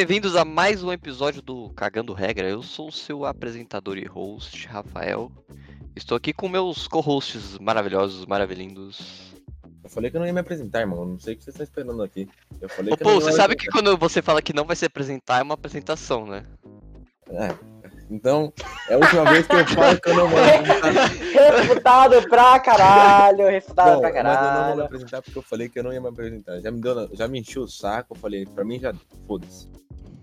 Bem-vindos a mais um episódio do Cagando Regra. Eu sou o seu apresentador e host, Rafael. Estou aqui com meus co-hosts maravilhosos, maravilhindos. Eu falei que eu não ia me apresentar, irmão. Não sei o que você está esperando aqui. Eu falei Ô, que pô, eu não você ia sabe que quando você fala que não vai se apresentar, é uma apresentação, né? É. Então, é a última vez que eu falo que eu não vou me apresentar. Refutado pra caralho, refutado Bom, pra mas eu não vou me caralho. apresentar porque eu falei que eu não ia me apresentar. Já me, deu, já me encheu o saco. Eu falei, pra mim já foda-se.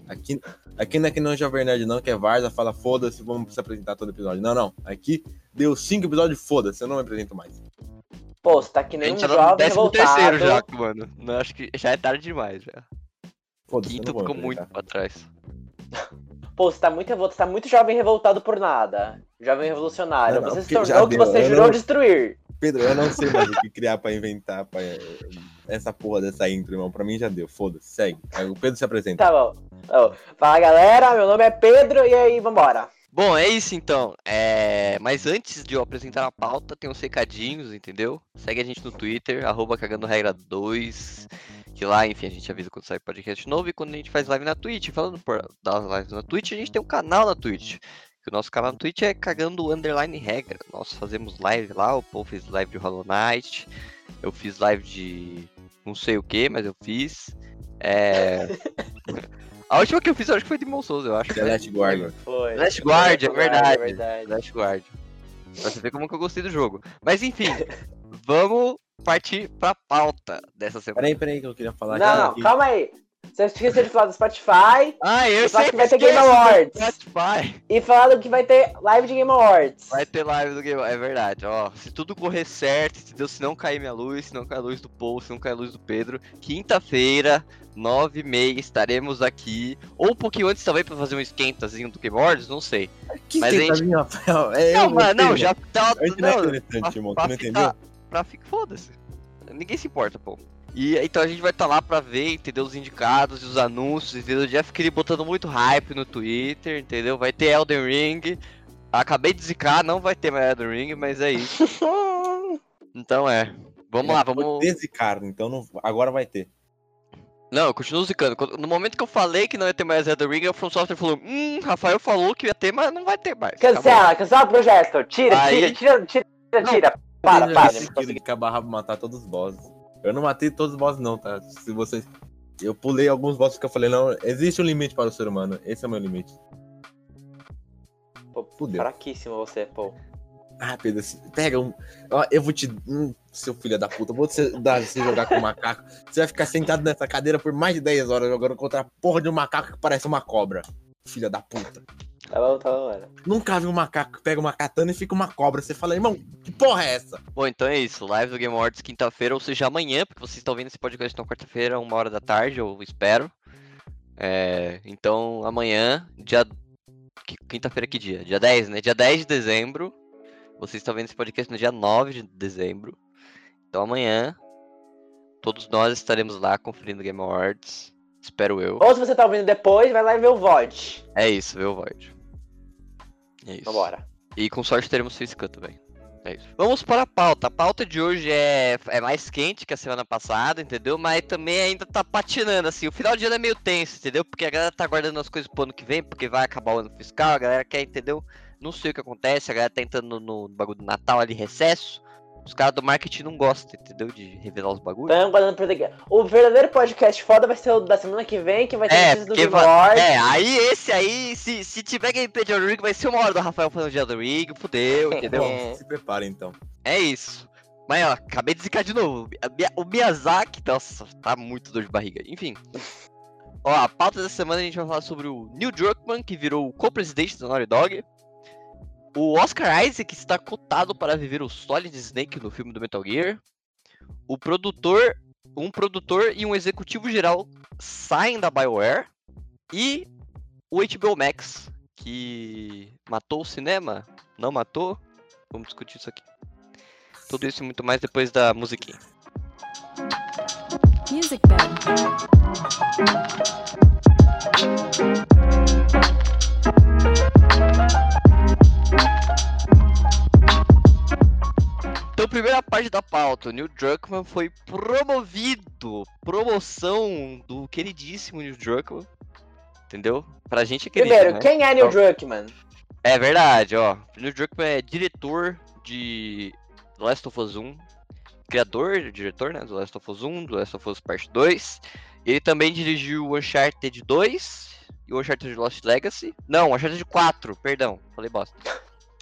Aqui, aqui não é que não é Jovem Nerd, não, que é Varza, fala foda-se, vamos se apresentar todo episódio. Não, não. Aqui deu cinco episódios, foda-se, eu não me apresento mais. Pô, você tá que nem um tá jovem décimo revoltado. terceiro já, mano. Não, acho que já é tarde demais, já. Foda-se, Quinto ficou muito apresentar. pra trás. Pô, você tá muito revoltado, você tá muito jovem revoltado por nada. Jovem revolucionário. Não, não, você se tornou o que você jurou não- destruir. Pedro, eu não sei mais o que criar pra inventar pra... essa porra dessa intro, irmão. Pra mim já deu, foda-se, segue. Aí o Pedro se apresenta. Tá bom. Fala galera, meu nome é Pedro e aí, vambora. Bom, é isso então. É... Mas antes de eu apresentar a pauta, tem uns recadinhos, entendeu? Segue a gente no Twitter, arroba cagando regra 2. Que lá, enfim, a gente avisa quando sai podcast novo e quando a gente faz live na Twitch. Falando por das lives na Twitch, a gente tem um canal na Twitch. Que o nosso canal na Twitch é cagando underline regra. Nós fazemos live lá, o Paul fez live de Hollow Knight. Eu fiz live de não sei o que, mas eu fiz. É... A última que eu fiz, eu acho que foi de Souls, eu acho. The Last Guardian. Foi. Last Guard, é verdade. É verdade. Last Guard. Pra você ver como que eu gostei do jogo. Mas enfim, vamos partir pra pauta dessa semana. Peraí, peraí, que eu queria falar Não, não, que- calma aí. Você esqueceu de falar do Spotify Ah, eu sei que vai ter Game Awards. Spotify. e falar do que vai ter live de Game Awards. Vai ter live do Game É verdade, ó. Se tudo correr certo, entendeu? Se não cair minha luz, se não cair a luz do Paul, se não cair a luz do Pedro, quinta-feira, nove e meia, estaremos aqui. Ou um pouquinho antes também pra fazer um esquentazinho do Game Awards, não sei. Que Mas tá gente- Rafael? É não, você, não, já tá. Não é Não, interessante, irmão. Tu não ficar- entendeu? Pra ficar, foda-se. Ninguém se importa, pô. E então a gente vai estar lá pra ver, entendeu? Os indicados e os anúncios, entendeu? O Jeff Kelly botando muito hype no Twitter, entendeu? Vai ter Elden Ring. Acabei de zicar, não vai ter mais Elden Ring, mas é isso. Então é. Vamos lá, vamos. Desse cara, então não... agora vai ter. Não, eu continuo zicando. No momento que eu falei que não ia ter mais Elden Ring, a From Software falou: Hum, Rafael falou que ia ter, mas não vai ter mais. Acabou. Cancela, cancela o projeto. Tira, Aí- tira, tira, tira, Não. tira. Para, Eu para. já consegui acabar matar todos os bosses. Eu não matei todos os bosses, não, tá? Se vocês. Eu pulei alguns bosses porque eu falei, não, existe um limite para o ser humano. Esse é o meu limite. Pô, Fudeu. fraquíssimo você, pô. Ah, Pedro, se- pega um. Ó, eu vou te. Hum, seu filho da puta, vou te dar você jogar com um macaco. Você vai ficar sentado nessa cadeira por mais de 10 horas jogando contra a porra de um macaco que parece uma cobra. Filha da puta. Tá bom, tá bom, mano. Nunca vi um macaco que pega uma katana e fica uma cobra. Você fala, irmão, que porra é essa? Bom, então é isso. Live do Game Awards quinta-feira, ou seja, amanhã, porque vocês estão vendo esse podcast na quarta-feira, uma hora da tarde, eu espero. É, então, amanhã, dia. Quinta-feira, que dia? Dia 10, né? Dia 10 de dezembro. Vocês estão vendo esse podcast no dia 9 de dezembro. Então, amanhã, todos nós estaremos lá conferindo o Game Awards. Espero eu. Ou se você tá ouvindo depois, vai lá e vê o VOD. É isso, viu, Void? É isso. Vambora. E com sorte teremos Facecam também. É isso. Vamos para a pauta. A pauta de hoje é, é mais quente que a semana passada, entendeu? Mas também ainda tá patinando, assim. O final de ano é meio tenso, entendeu? Porque a galera tá guardando as coisas pro ano que vem, porque vai acabar o ano fiscal, a galera quer, entendeu? Não sei o que acontece, a galera tá entrando no, no bagulho do Natal ali, recesso. Os caras do marketing não gostam, entendeu? De revelar os bagulhos. Tamo guardando pro daqui. O verdadeiro podcast foda vai ser o da semana que vem, que vai ter É, notícias do porque Game vai... Awards. É, aí esse aí, se, se tiver gameplay de Elden Ring, vai ser uma hora do Rafael falando de Elden Ring, fudeu, entendeu? É. Se prepara então. É isso. Mas ó, acabei de zicar de novo. O Miyazaki, nossa, tá muito dor de barriga. Enfim. Ó, a pauta dessa semana a gente vai falar sobre o Neil Druckmann, que virou o co-presidente da Naughty Dog. O Oscar Isaac está cotado para viver o Solid Snake no filme do Metal Gear. O produtor, um produtor e um executivo geral saem da BioWare. E o HBO Max, que matou o cinema? Não matou? Vamos discutir isso aqui. Tudo isso e muito mais depois da musiquinha. Music bed. Então, primeira parte da pauta. O Neil Druckmann foi promovido. Promoção do queridíssimo Neil Druckmann. Entendeu? Pra gente é querido, Primeiro, né? quem é Neil Então- Druckmann? É verdade, ó. Neil Druckmann é diretor de Last of Us 1. Criador, diretor, né? Do Last of Us 1, do Last of Us Part 2. Ele também dirigiu Uncharted 2 e o Uncharted Lost Legacy. Não, o Uncharted 4, perdão. Falei bosta.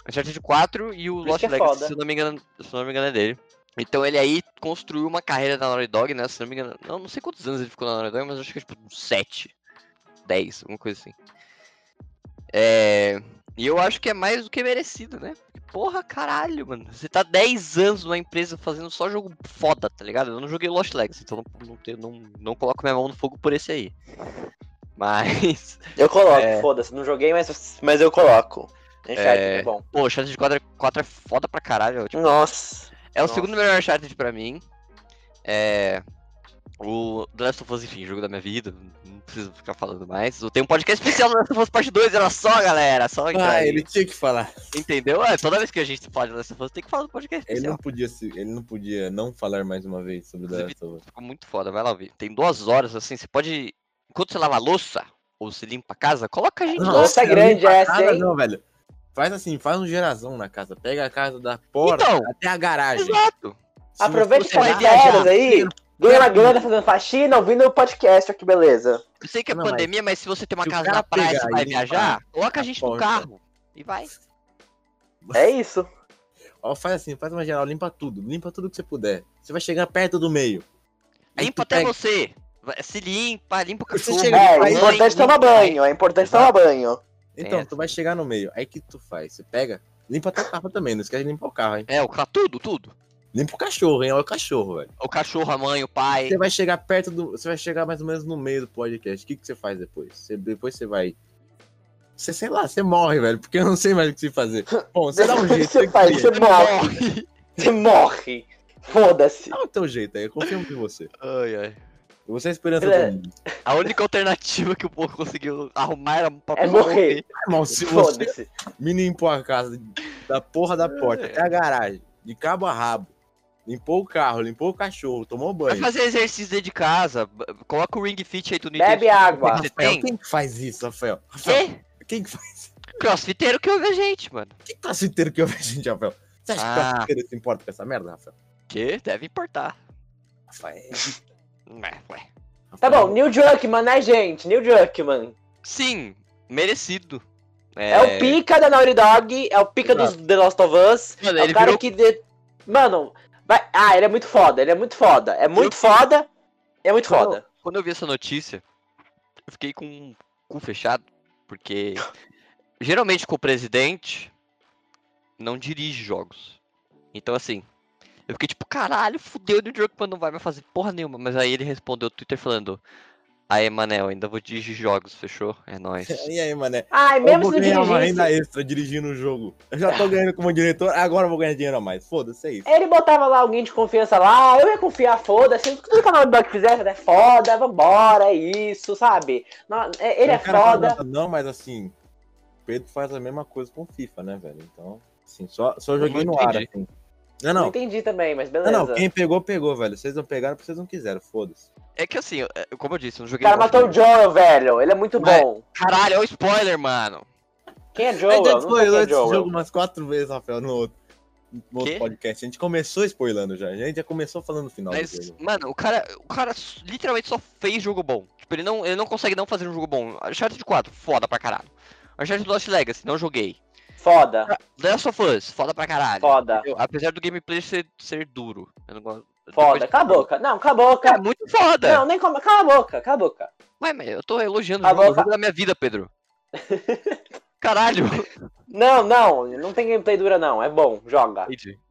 Uncharted 4 e o Por Lost é Legacy, foda. se não me engano, se não me engano é dele. Então ele aí construiu uma carreira na Naughty Dog, né? Se não me engano, não, não sei quantos anos ele ficou na Naughty Dog, mas acho que é tipo uns 7, 10, alguma coisa assim. É... E eu acho que é mais do que merecido, né? Porra, caralho, mano. Você tá 10 anos numa empresa fazendo só jogo foda, tá ligado? Eu não joguei Lost Legacy, então não, não, não, não coloco minha mão no fogo por esse aí. Mas, Eu coloco, É. foda-se. Não joguei, mas, mas eu coloco. Uncharted É. é bom. pô, o Uncharted 4, 4 é foda pra caralho. Tipo, Nossa. é o Nossa. segundo melhor Uncharted pra mim. É. O The Last of Us, enfim, jogo da minha vida, não preciso ficar falando mais. Tem um podcast especial do The Last of Us Parte 2, era só, galera, só entrar Ah, aí. ele tinha que falar. Entendeu? É, toda vez que a gente fala de The Last of Us, tem que falar do podcast Ele especial. não podia se, ele não podia não falar mais uma vez sobre The Last of Us. Ficou muito foda, vai lá ouvir. Tem duas horas, assim, você pode. Enquanto você lava a louça, ou você limpa a casa, coloca a gente. Nossa, é grande essa, casa hein? Não, velho. Faz assim, faz um gerazão na casa. Pega a casa da porta Então. até a garagem. Exato. Se Aproveita que tá férias aí. Ganha uma grana fazendo faxina, ouvindo o podcast, olha que beleza. Eu sei que é Não, pandemia, mas se você tem uma se casa na praia e vai limpar viajar, coloca a gente no carro. E vai. É isso. Ó, faz assim, faz uma geral, limpa tudo. Limpa tudo que você puder. Você vai chegar perto do meio. Limpa até pega- você. Se limpa, limpa o Você cachorro. chega- É, limpa a é mãe, importante tomar banho, é importante tomar banho. Então, tu vai chegar no meio. Aí que tu faz? Você pega, limpa teu carro também. Não esquece de limpar o carro, hein? É, o ca- tudo, tudo. Limpa o cachorro, hein? Olha o cachorro, velho. O cachorro, a mãe, o pai. Você vai chegar perto do. Você vai chegar mais ou menos no meio do podcast. O que, que você faz depois? Você- depois você vai. Você, sei lá, você morre, velho, porque eu não sei mais o que você fazer. Bom, você dá um jeito. Você você faz, cria. você morre. Você morre. Foda-se. Dá o teu jeito aí, eu confio em você. Ai, ai. Você é a esperança Ele é- do mundo. A única alternativa que o povo conseguiu arrumar era pra É morrer. Irmão, se você Foda-se. me limpou a casa da porra da porta até a garagem, de cabo a rabo, limpou o carro, limpou o cachorro, tomou Vai banho. fazer exercício dentro de casa. Coloca o Ring Fit aí do Bebe água. Você Rafael, tem? quem que faz isso, Rafael? Rafael, Quê? quem que faz? Crossfiteiro que ouve a gente, mano. Que crossfiteiro que eu vejo, gente, Rafael? Você acha que Ah. crossfiteiro se importa com essa merda, Rafael? Que deve importar. Rafael. Ué, ué. Tá bom, Neil Druckmann, né, gente? Neil Druckmann. Sim, merecido. É, o pica da Naughty Dog, é o pica dos The Last of Us. Mano, é ele o cara virou- que. de- Mano, vai... ah, ele é muito foda, ele é muito foda. É muito foda. É muito Quando- foda. Quando eu vi essa notícia, eu fiquei com o cu fechado, porque geralmente com o presidente não dirige jogos. Então assim, eu fiquei tipo, caralho, fudeu, o New Druckmann não vai mais fazer porra nenhuma. Mas aí ele respondeu no Twitter falando, aí, Manel, ainda vou dirigir jogos, fechou? É nóis. E aí, mané? Ai, Eu mesmo vou uma dirigisse. renda extra dirigindo o jogo. Eu já tô ganhando como diretor, agora eu vou ganhar dinheiro a mais. Foda-se, é isso. Ele botava lá alguém de confiança lá, eu ia confiar, foda-se. Tudo que a Naughty Dog fizesse é foda, vambora, é isso, sabe? É- ele é O foda. Não, mas assim, o Pedro faz a mesma coisa com o FIFA, né, velho? Então, assim, só, só joguei no ar, assim. Não, Não não. entendi também, mas Não, beleza. não, quem pegou, pegou, velho. Vocês não pegaram porque vocês não quiseram, foda-se. É que assim, eu- como eu disse, eu não O joguei. cara Lost matou o. Joel, velho. Ele é muito Mas- bom. Caralho, é o spoiler, mano. Quem é A Joel? gente não sei quem spoilou é esse Joel. jogo umas quatro vezes, Rafael, no outro, no outro podcast. A gente começou spoilando já. A gente já começou falando no final Mas, do jogo. mano, o cara, o cara literalmente só fez jogo bom. Tipo, ele não, ele não consegue não fazer um jogo bom. Uncharted 4, foda pra caralho. Uncharted Lost Legacy, não joguei. Foda. The Last of Us, foda pra caralho. Foda. Eu- apesar do gameplay ser, ser duro. Eu não gosto. Foda. depois- Cala a boca. Não, cala a boca. É muito foda. Não, nem como. Cala a boca, cala a boca. Ué, mas eu tô elogiando o Cala jogo, jogo da minha vida, Pedro. Caralho. Não, não, não tem gameplay dura, não. É bom, joga.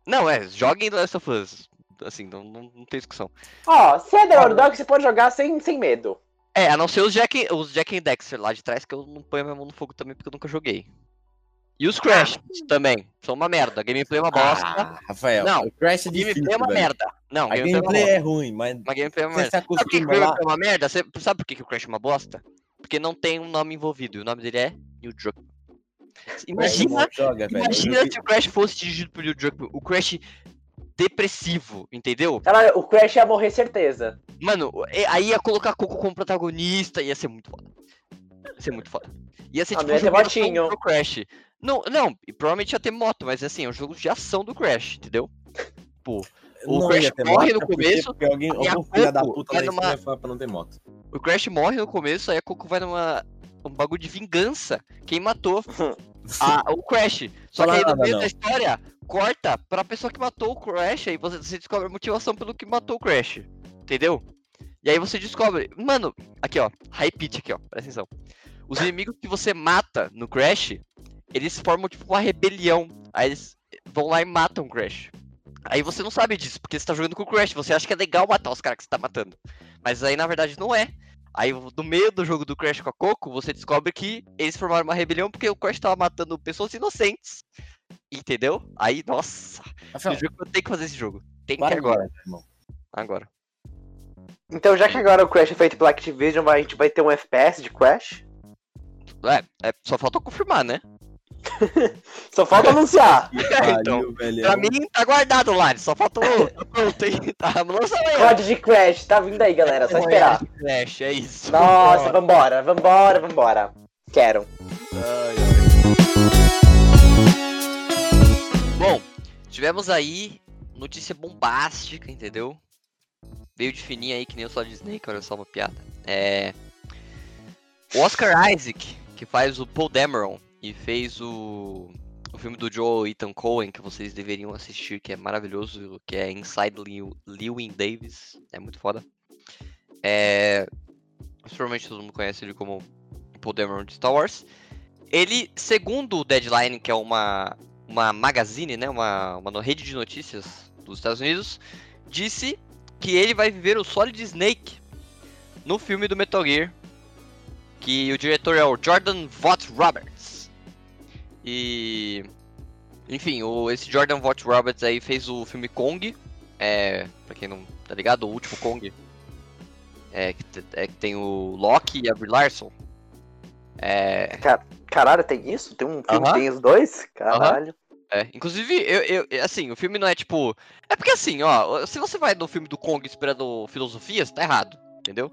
Não, é, joguem The Last of Us. Assim, não, não, não tem discussão. Ó, se é The Naughty Dog, você pode jogar sem, sem medo. É, a não ser os Jack, os Jack and Dexter lá de trás, que eu não ponho a minha mão no fogo também, porque eu nunca joguei. E os Crash também, são uma merda. Gameplay é uma bosta. Ah, Rafael, Não, o Crash é difícil, gameplay é uma velho. merda. Não, A gameplay é é ruim, mas Uma gameplay é uma você merda. Sabe por que gameplay é uma merda? Você sabe por que que o Crash é uma bosta? Porque não tem um nome envolvido, e o nome dele é New Druckmann. Imagina, Joga, velho. imagina se o Crash fosse dirigido por New Druckmann. O Crash depressivo, entendeu? Ela, o Crash ia morrer certeza. Mano, e- aí ia colocar Coco como protagonista, ia ser muito foda. Ia ser muito foda. Ia ser Ah, tipo não um ia ter jogo do Crash. Não, não, e provavelmente ia ter moto, mas assim, é um jogo de ação do Crash, entendeu? Pô, O Não Crash morre no porque- começo, Porque alguém, e a algum filho da puta vai numa- falar pra não ter moto. o Crash morre no começo, aí a Coco vai numa. Um bagulho de vingança. Quem matou a- o Crash. Só que aí no meio não. da história, corta pra pessoa que matou o Crash, aí você, você descobre a motivação pelo que matou o Crash. Entendeu? E aí você descobre. Mano, aqui ó, high pitch aqui ó, presta atenção. Os inimigos que você mata no Crash, eles formam tipo uma rebelião. Aí eles vão lá e matam o Crash. Aí você não sabe disso, porque você tá jogando com o Crash, você acha que é legal matar os caras que você tá matando. Mas aí na verdade não é. Aí no meio do jogo do Crash com a Coco, você descobre que eles formaram uma rebelião porque o Crash tava matando pessoas inocentes. Entendeu? Aí, nossa, jogo eu tenho que fazer esse jogo. Tem que agora, irmão. Agora. Então, já que agora o Crash é feito pela Activision, a gente vai ter um FPS de Crash? É, é, só falta confirmar, né? Só falta anunciar. então, Pariu, velho. pra mim tá guardado lá, só falta o. Tá pronto, hein? Tá, lança aí. COD de Crash, tá vindo aí, galera, só esperar. Crash, é isso. Nossa, vambora, vambora, vambora. Quero. Ai, ai. Bom, tivemos aí notícia bombástica, entendeu? Veio de fininho aí que nem o Solid Snake, olha só uma piada. É. O Oscar Isaac, que faz o Paul Dameron e fez o, o filme do Joe Ethan Cohen, que vocês deveriam assistir, que é maravilhoso, que é Inside Lew- Lewin Davis, é muito foda. É. Provavelmente todo mundo conhece ele como Dameron de Star Wars. Ele, segundo o Deadline, que é uma, uma magazine, né, uma, uma rede de notícias dos Estados Unidos, disse que ele vai viver o Solid Snake no filme do Metal Gear, que o diretor é o Jordan Vogt Roberts. E enfim, o, esse Jordan Vogt Roberts aí fez o filme Kong, é, para quem não tá ligado, o último Kong. É que, é que tem o Loki e a Brie Larson. É, Caralho, tem isso? Tem um filme Aham. que tem os dois? Caralho. É, inclusive, eu, eu- eu- assim, o filme não é tipo. É porque assim, ó, se você vai no filme do Kong esperando filosofias, tá errado, entendeu?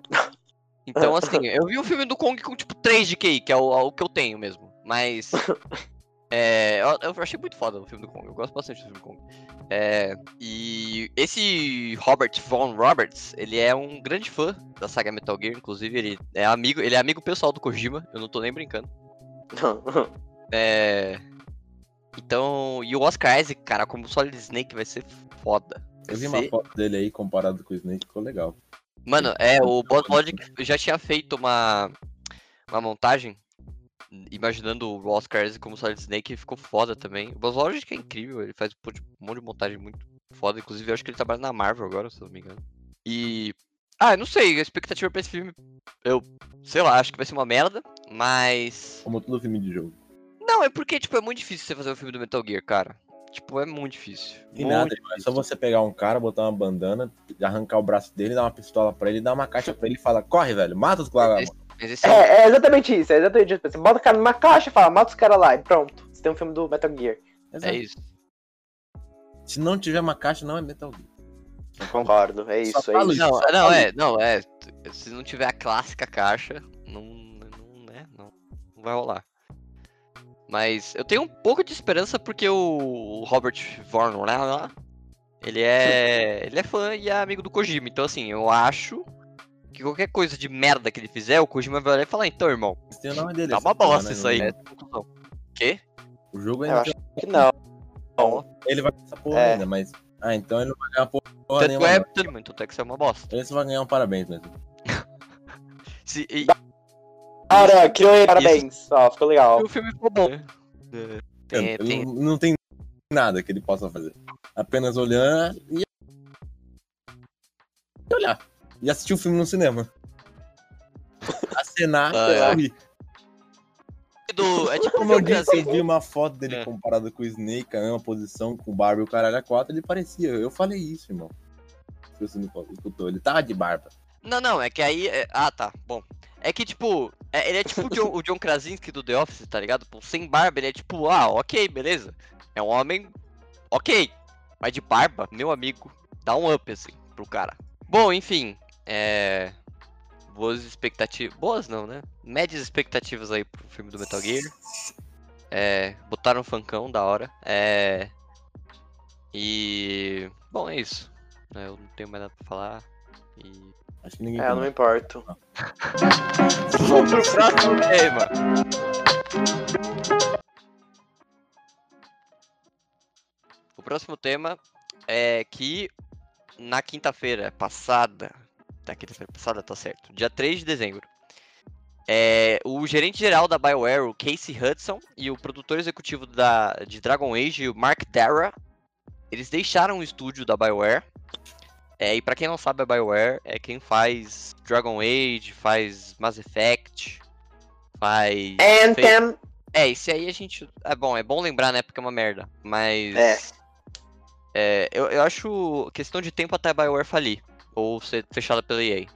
Então, assim, eu vi o filme do Kong com tipo 3 de QI, que é o, o que eu tenho mesmo. Mas. É, eu, eu achei muito foda o filme do Kong, eu gosto bastante do filme do Kong. É, e esse Robert Von Roberts, ele é um grande fã da saga Metal Gear, inclusive ele é amigo, ele é amigo pessoal do Kojima, eu não tô nem brincando. É. Então, e o Oscar Isaac, cara, como Solid Snake vai ser foda. Vai Eu vi ser- uma foto dele aí comparado com o Snake, ficou legal. Mano, é, o Boss Logic já tinha feito uma, uma montagem imaginando o Oscar como Solid Snake ficou foda também. O Boss Logic é incrível, ele faz um monte de montagem muito foda. Inclusive, eu acho que ele trabalha na Marvel agora, se eu não me engano. E. Ah, eu não sei, a expectativa pra esse filme, eu sei lá, acho que vai ser uma merda, mas. Como todo filme de jogo. Não, é porque, tipo, é muito difícil você fazer um filme do Metal Gear, cara. Tipo, é muito difícil. E nada, é só você pegar um cara, botar uma bandana, arrancar o braço dele, dar uma pistola pra ele, dar uma caixa pra ele e fala: Corre, velho, mata os caras. Esse- é, É, é exatamente isso, é exatamente isso. Você bota o cara numa caixa e fala, mata os caras lá e pronto. Você tem um filme do Metal Gear. é isso. Se não tiver uma caixa, não é Metal Gear. Concordo, é isso, é isso. Não, não, é, não, é. Se não tiver a clássica caixa, não, não, né, não, não vai rolar. Mas eu tenho um pouco de esperança porque o Robert Vaughn ele é, ele é fã e é amigo do Kojima. Então assim, eu acho que qualquer coisa de merda que ele fizer, o Kojima vai olhar e falar, então, irmão, tem o nome dele. tá uma bosta né? isso aí. É. Quê? O jogo Eu ainda acho que não. Bom, ele vai essa porra É. ainda, mas. Ah, então ele não vai ganhar porra Tanto nenhuma. é, tanto, tanto é que isso é uma bosta. Ele só vai ganhar um parabéns mesmo. Se, e, Cara, criou ele, parabéns. Ó, ficou legal. se o filme for bom. né? É, Tem, tem, Não, não tem nada que ele possa fazer. Apenas olhar e. e olhar. E assistir o filme no cinema. Acenar Ah, e é. sorrir. do, é tipo Como eu um disse, eu vi uma foto dele É. comparado com o Snake, a mesma posição, com o barba e o caralho a quatro, ele parecia. Eu falei isso, irmão. Se você não escutou, ele tava de barba. Não, não, é que aí. é- Ah, tá. Bom. É que, tipo, é- ele é tipo o John, o John Krasinski do The Office, tá ligado? Pô, sem barba, ele é tipo, ah, ok, beleza. É um homem. Ok. Mas de barba, meu amigo, dá um up, assim, pro cara. Bom, enfim, é. Boas expectativas. Boas não, né? Médias expectativas aí pro filme do Metal Gear. É. Botaram um funkão da hora. É. E. Bom, é isso. né, Eu não tenho mais nada pra falar. E. Acho que ninguém. É, eu não me importo. Vamos pro próximo tema. O próximo tema é que na quinta-feira passada. Na quinta-feira passada, tá certo. Dia 3 de dezembro. É, o gerente geral da BioWare, o Casey Hudson, e o produtor executivo da, de Dragon Age, o Mark Darrah, eles deixaram o estúdio da BioWare. É, e pra quem não sabe, a BioWare é quem faz Dragon Age, faz Mass Effect, faz. Anthem. É, esse aí a gente. É bom, é bom lembrar, né? Porque é uma merda. Mas. É. é, eu, eu acho questão de tempo até a BioWare falir. Ou ser fechada pela EA.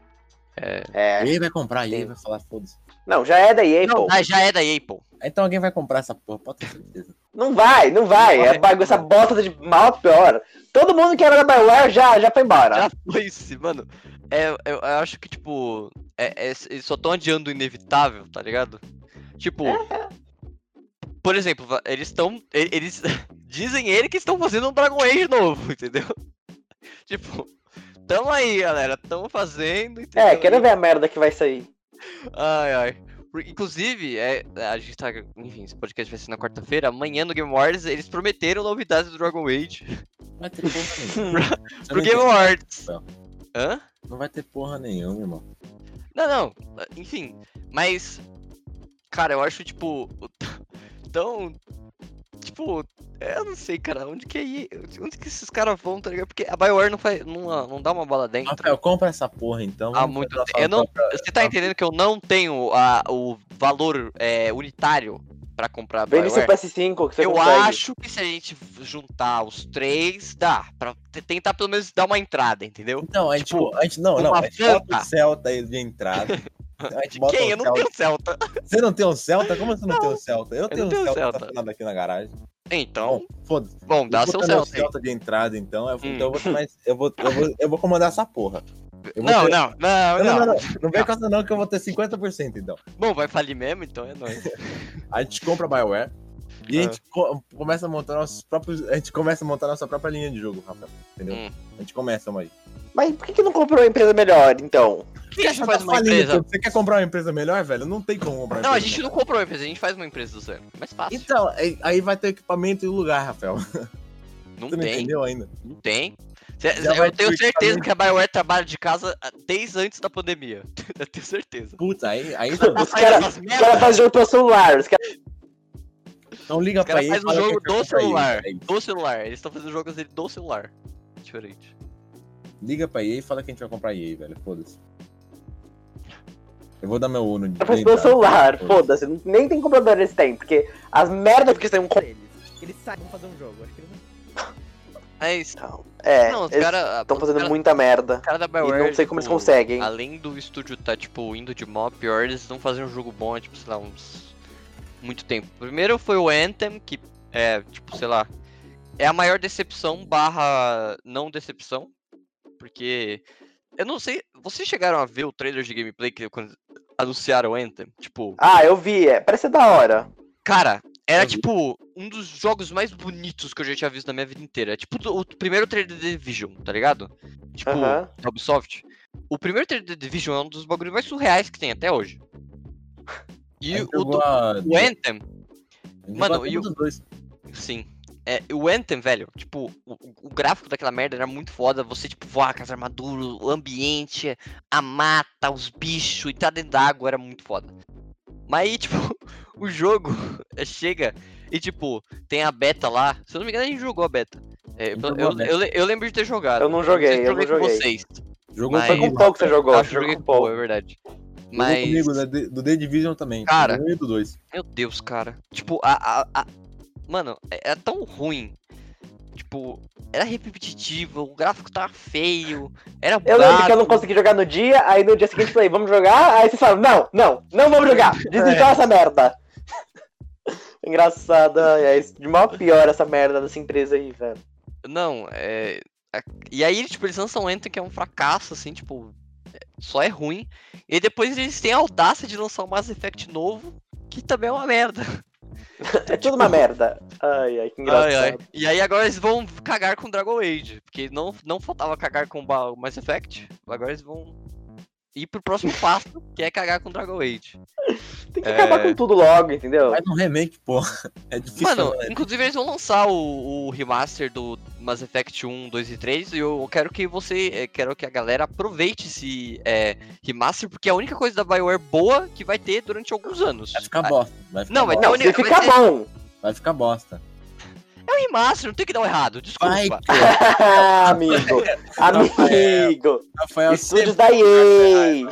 É. EA vai comprar, EA vai falar, foda-se. Não, já é da EA, Não, pô. ah, já é da EA, pô. Então alguém vai comprar essa porra, pode ter certeza. Não vai, não vai. Não É vai. essa bosta de mal pior. Todo mundo que era da BioWare já, já foi embora. Já foi isso, mano. É, eu, eu acho que, tipo. É, é- eles só tão adiando o inevitável, tá ligado? Tipo. Por exemplo, eles estão. Eles dizem ele que estão fazendo um Dragon Age novo, entendeu? Tipo. Tamo aí, galera. Tamo fazendo. Entendeu? É, quero ver a merda que vai sair. Ai, ai. Inclusive, é, a gente tá. Enfim, esse podcast vai ser na quarta-feira. Amanhã no Game Awards eles prometeram novidades do Dragon Age Vai ter porra nenhuma. Pro não Game Awards. Rafael. Hã? Não vai ter porra nenhuma, irmão. Não, não. Enfim, mas. Cara, eu acho, tipo. Tão. Tipo. Eu não sei, cara. Onde que é. Onde que esses caras vão, tá ligado? Porque a Bioware não, faz, não, não dá uma bola dentro. Rafael, compra essa porra então. Há vamos muito tempo. Eu não, própria- você tá entendendo que eu não tenho a, o valor é, unitário pra comprar a Vende seu Bioware? PS5 que você Eu consegue. acho que se a gente juntar os três, dá. Pra te- tentar pelo menos dar uma entrada, entendeu? Então, a gente, Tipo, a gente não, não, a gente Celta aí de entrada. De quem? um Eu não Celta. tenho Celta. Você não tem um Celta? Como você não, tem um Celta? Eu tenho não um tenho Celta, Celta. estacionado aqui na garagem. Então, Bom, foda-se. bom, dá Eu seu Celta. Celta de entrada, então. Eu, Hum. então eu vou, ter mais- eu, vou, eu, vou, eu vou comandar essa porra. Eu Não, ter- não, não, Não, não, não, não, não vem com essa não que eu vou ter 50% então. Bom, vai falir mesmo, então é nóis. A gente compra a Bioware e a gente co- começa a montar nossos próprios. A gente começa a montar nossa própria linha de jogo, Rafael. Entendeu? Hum. A gente começa, aí. Mas por que, que não comprou uma empresa melhor, então? Por que a gente Tá faz uma falindo, empresa? Você quer comprar uma empresa melhor, velho? Não tem como comprar uma Não, a gente não melhor. comprou uma empresa, a gente faz uma empresa do zero. Mais fácil. Então, aí, vai ter equipamento e lugar, Rafael. Não Você não tem, entendeu ainda? não tem. Cê- eu tenho certeza que a Bioware trabalha de casa desde antes da pandemia. eu tenho certeza. Puta, aí, aí Os caras cara fazem jogo pelo celular. Os caras não liga Os pra caras ele. fazem o fala jogo do celular. ele. É. Do celular. Eles estão fazendo jogos dele do celular. Diferente. Liga pra EA e fala que a gente vai comprar EA, velho. Foda-se. Eu vou dar meu Uno de fazem pelo entrada. celular. Foda-se. não- Nem tem comprador eles têm. Porque as merdas que estão com eles. Eles sabem fazer um jogo. Acho que eles não. Mas. É, não, os eles caras. estão fazendo muita merda. cara da E Bioware. não sei como eles tipo, conseguem. Além do estúdio tá, tipo, indo de mal a pior, eles estão fazendo um jogo bom tipo, sei lá, uns. Muito tempo. Primeiro foi o Anthem, que é, tipo, sei lá. É a maior decepção barra não decepção. Porque. Eu não sei. Vocês chegaram a ver o trailer de gameplay que quando anunciaram o Anthem? Tipo. Ah, eu vi. É, parece da hora. Cara, era Eu vi. tipo um dos jogos mais bonitos que eu já tinha visto na minha vida inteira. É tipo o primeiro trailer de The Division, tá ligado? Tipo, Aham. da Ubisoft. O primeiro trailer de The Division é um dos bagulhos mais surreais que tem até hoje. E o, do- a- o Anthem, mano, e o- sim. É, o Anthem, velho, tipo, o, o gráfico daquela merda era muito foda. Você, tipo, voar com as armaduras, o ambiente, a mata, os bichos e tá dentro d'água, era muito foda. Mas aí, tipo, o jogo chega e, tipo, tem a beta lá. Se eu não me engano, a gente jogou a beta. É, eu, jogou a eu, beta. eu eu lembro de ter jogado. Eu não joguei, eu não com joguei. vocês. Jogou Mas- Foi com pouco que você jogou. Ah, eu jogou joguei com com pouco. é verdade. Mas, comigo, né, do The Division também. Cara. Do do dois. meu Deus, cara. Tipo, a, a, a- Mano, é, é tão ruim. Tipo, era repetitivo, o gráfico tava feio, era Eu lembro que eu não consegui jogar no dia, aí no dia seguinte eu falei, vamos jogar? Aí vocês falam, não, não, não vamos jogar, desinstala essa merda. Engraçada, é de mal a pior essa merda dessa empresa aí, velho. Não, é. E aí, tipo, eles lançam Anthem, que é um fracasso, assim, tipo. Só é ruim. E depois eles têm a audácia de lançar um Mass Effect novo, que também é uma merda. É tudo uma merda. Ai, ai, que engraçado. Ai, ai. E aí agora eles vão cagar com Dragon Age. Porque não, não faltava cagar com o Mass Effect. Agora eles vão ir pro próximo passo, que é cagar com Dragon Age. Tem que É. acabar com tudo logo, entendeu? Faz um remake, porra. É difícil. Mano, né? inclusive eles vão lançar o, o remaster do Mass Effect 1, 2 e 3 e eu quero que você, eh, quero que a galera aproveite esse eh, remaster, porque é a única coisa da BioWare boa que vai ter durante alguns anos. Vai ficar bosta. Vai ficar Não, vai bosta. ter Não, única- se vai ficar ser- bom. Vai ficar bosta. É um remaster, não tem que dar o errado, desculpa. Pô. amigo, amigo. Rafael, Estúdios da EA.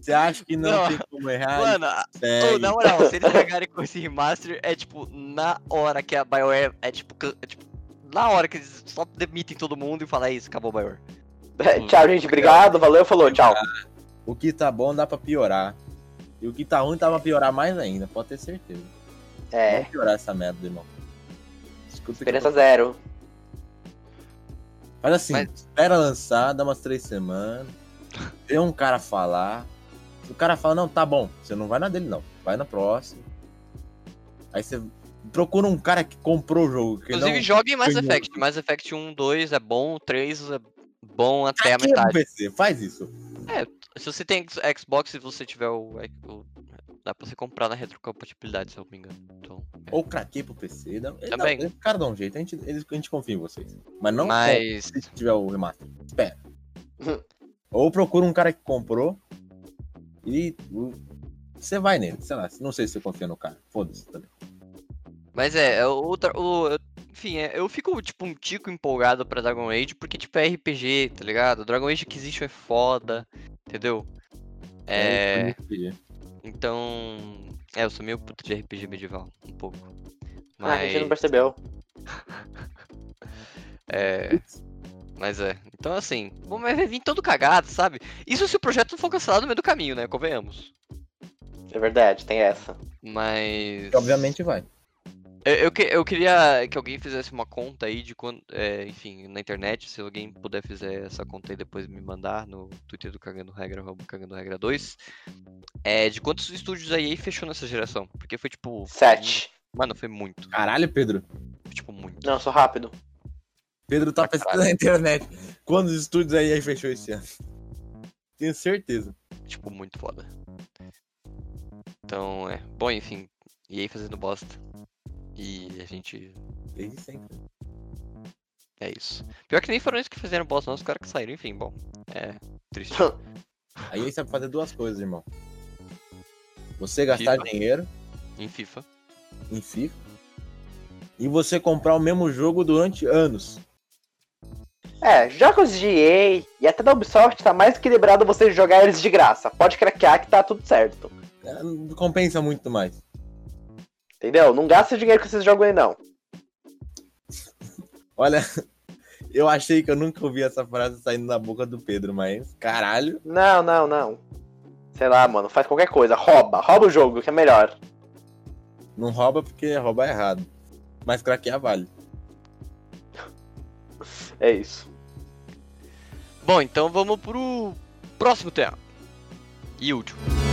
você acha que não, Não. tem como errar? Mano, Segue. na moral, se eles pegarem com esse remaster, é tipo, na hora que a BioWare, é tipo, é, tipo na hora que eles só demitem todo mundo e falam, é isso, acabou a BioWare. É, Tchau, gente. Obrigado. Valeu, falou. Tchau. O que tá bom dá pra piorar. E o que tá ruim dá pra piorar mais ainda, pode ter certeza. É, Vamos piorar essa merda, irmão. Experiência tô- zero. Faz assim, Mas- espera lançar, dá umas três semanas. Vê um cara falar. Se o cara fala, não, tá bom, você não vai na dele, não. Vai na próxima. Aí você procura um cara que comprou o jogo. Que Inclusive, não... jogue Mass Effect. Mass Effect 1, 2 é bom, o 3 é bom até a Aqui no metade. PC, faz isso. Se você tem Xbox e você tiver o, o- Dá pra você comprar na retrocompatibilidade, se eu não me engano. Então, é. Ou craquei pro PC. Dá... Também. Dá... O cara dá um jeito, a gente, a gente confia em vocês. Mas não Mas. se tiver o remaster. Espera. Ou procura um cara que comprou e você vai nele. Sei lá, não sei se você confia no cara. Foda-se também. Mas é, é o, tra- o- eu- enfim, é, eu fico, tipo, um tico empolgado pra Dragon Age, porque, tipo, é RPG, tá ligado? Dragon Age Inquisition é foda, entendeu? É, RPG. Então... É, eu sou meio puto de RPG medieval, um pouco. Ah, a gente não Mas, percebeu. é... Mas é, então assim, bom, mas vai vir todo cagado, sabe? Isso se o projeto não for cancelado no meio do caminho, né? Convenhamos. É verdade, tem essa. Mas... Obviamente vai. Eu, que- eu queria que alguém fizesse uma conta aí de quando. é, enfim, na internet, se alguém puder fazer essa conta aí depois me mandar no Twitter do Cagando Regra, arroba Cagando Regra 2. É, de quantos estúdios a EA fechou nessa geração? Porque foi tipo. Sete. Mano, foi muito. Caralho, Pedro. Foi, tipo, muito. Não, sou rápido. Pedro tá Pra pesquisando na internet. Quantos estúdios aí aí fechou esse ano? Tenho certeza. Tipo, muito foda. Então, é. Bom, enfim. EA fazendo bosta. E a gente. Desde sempre. É isso. Pior que nem foram eles que fizeram bosta, não, os caras que saíram, enfim, bom. É. Triste. Aí ele sabe fazer duas coisas, irmão. Você gastar FIFA. dinheiro em FIFA. em FIFA e você comprar o mesmo jogo durante anos. É, jogos de EA e até da Ubisoft tá mais equilibrado você jogar eles de graça. Pode craquear que tá tudo certo. É, não Compensa muito mais. Entendeu? Não gasta dinheiro com esses jogos aí, não. Olha, eu achei que eu nunca ouvi essa frase saindo da boca do Pedro, mas caralho. Não, não, não. Sei lá, mano, faz qualquer coisa. Rouba. Rouba o jogo, que é melhor. Não rouba porque rouba errado. Mas craquear vale. É isso. Bom, então vamos pro próximo tema. E último.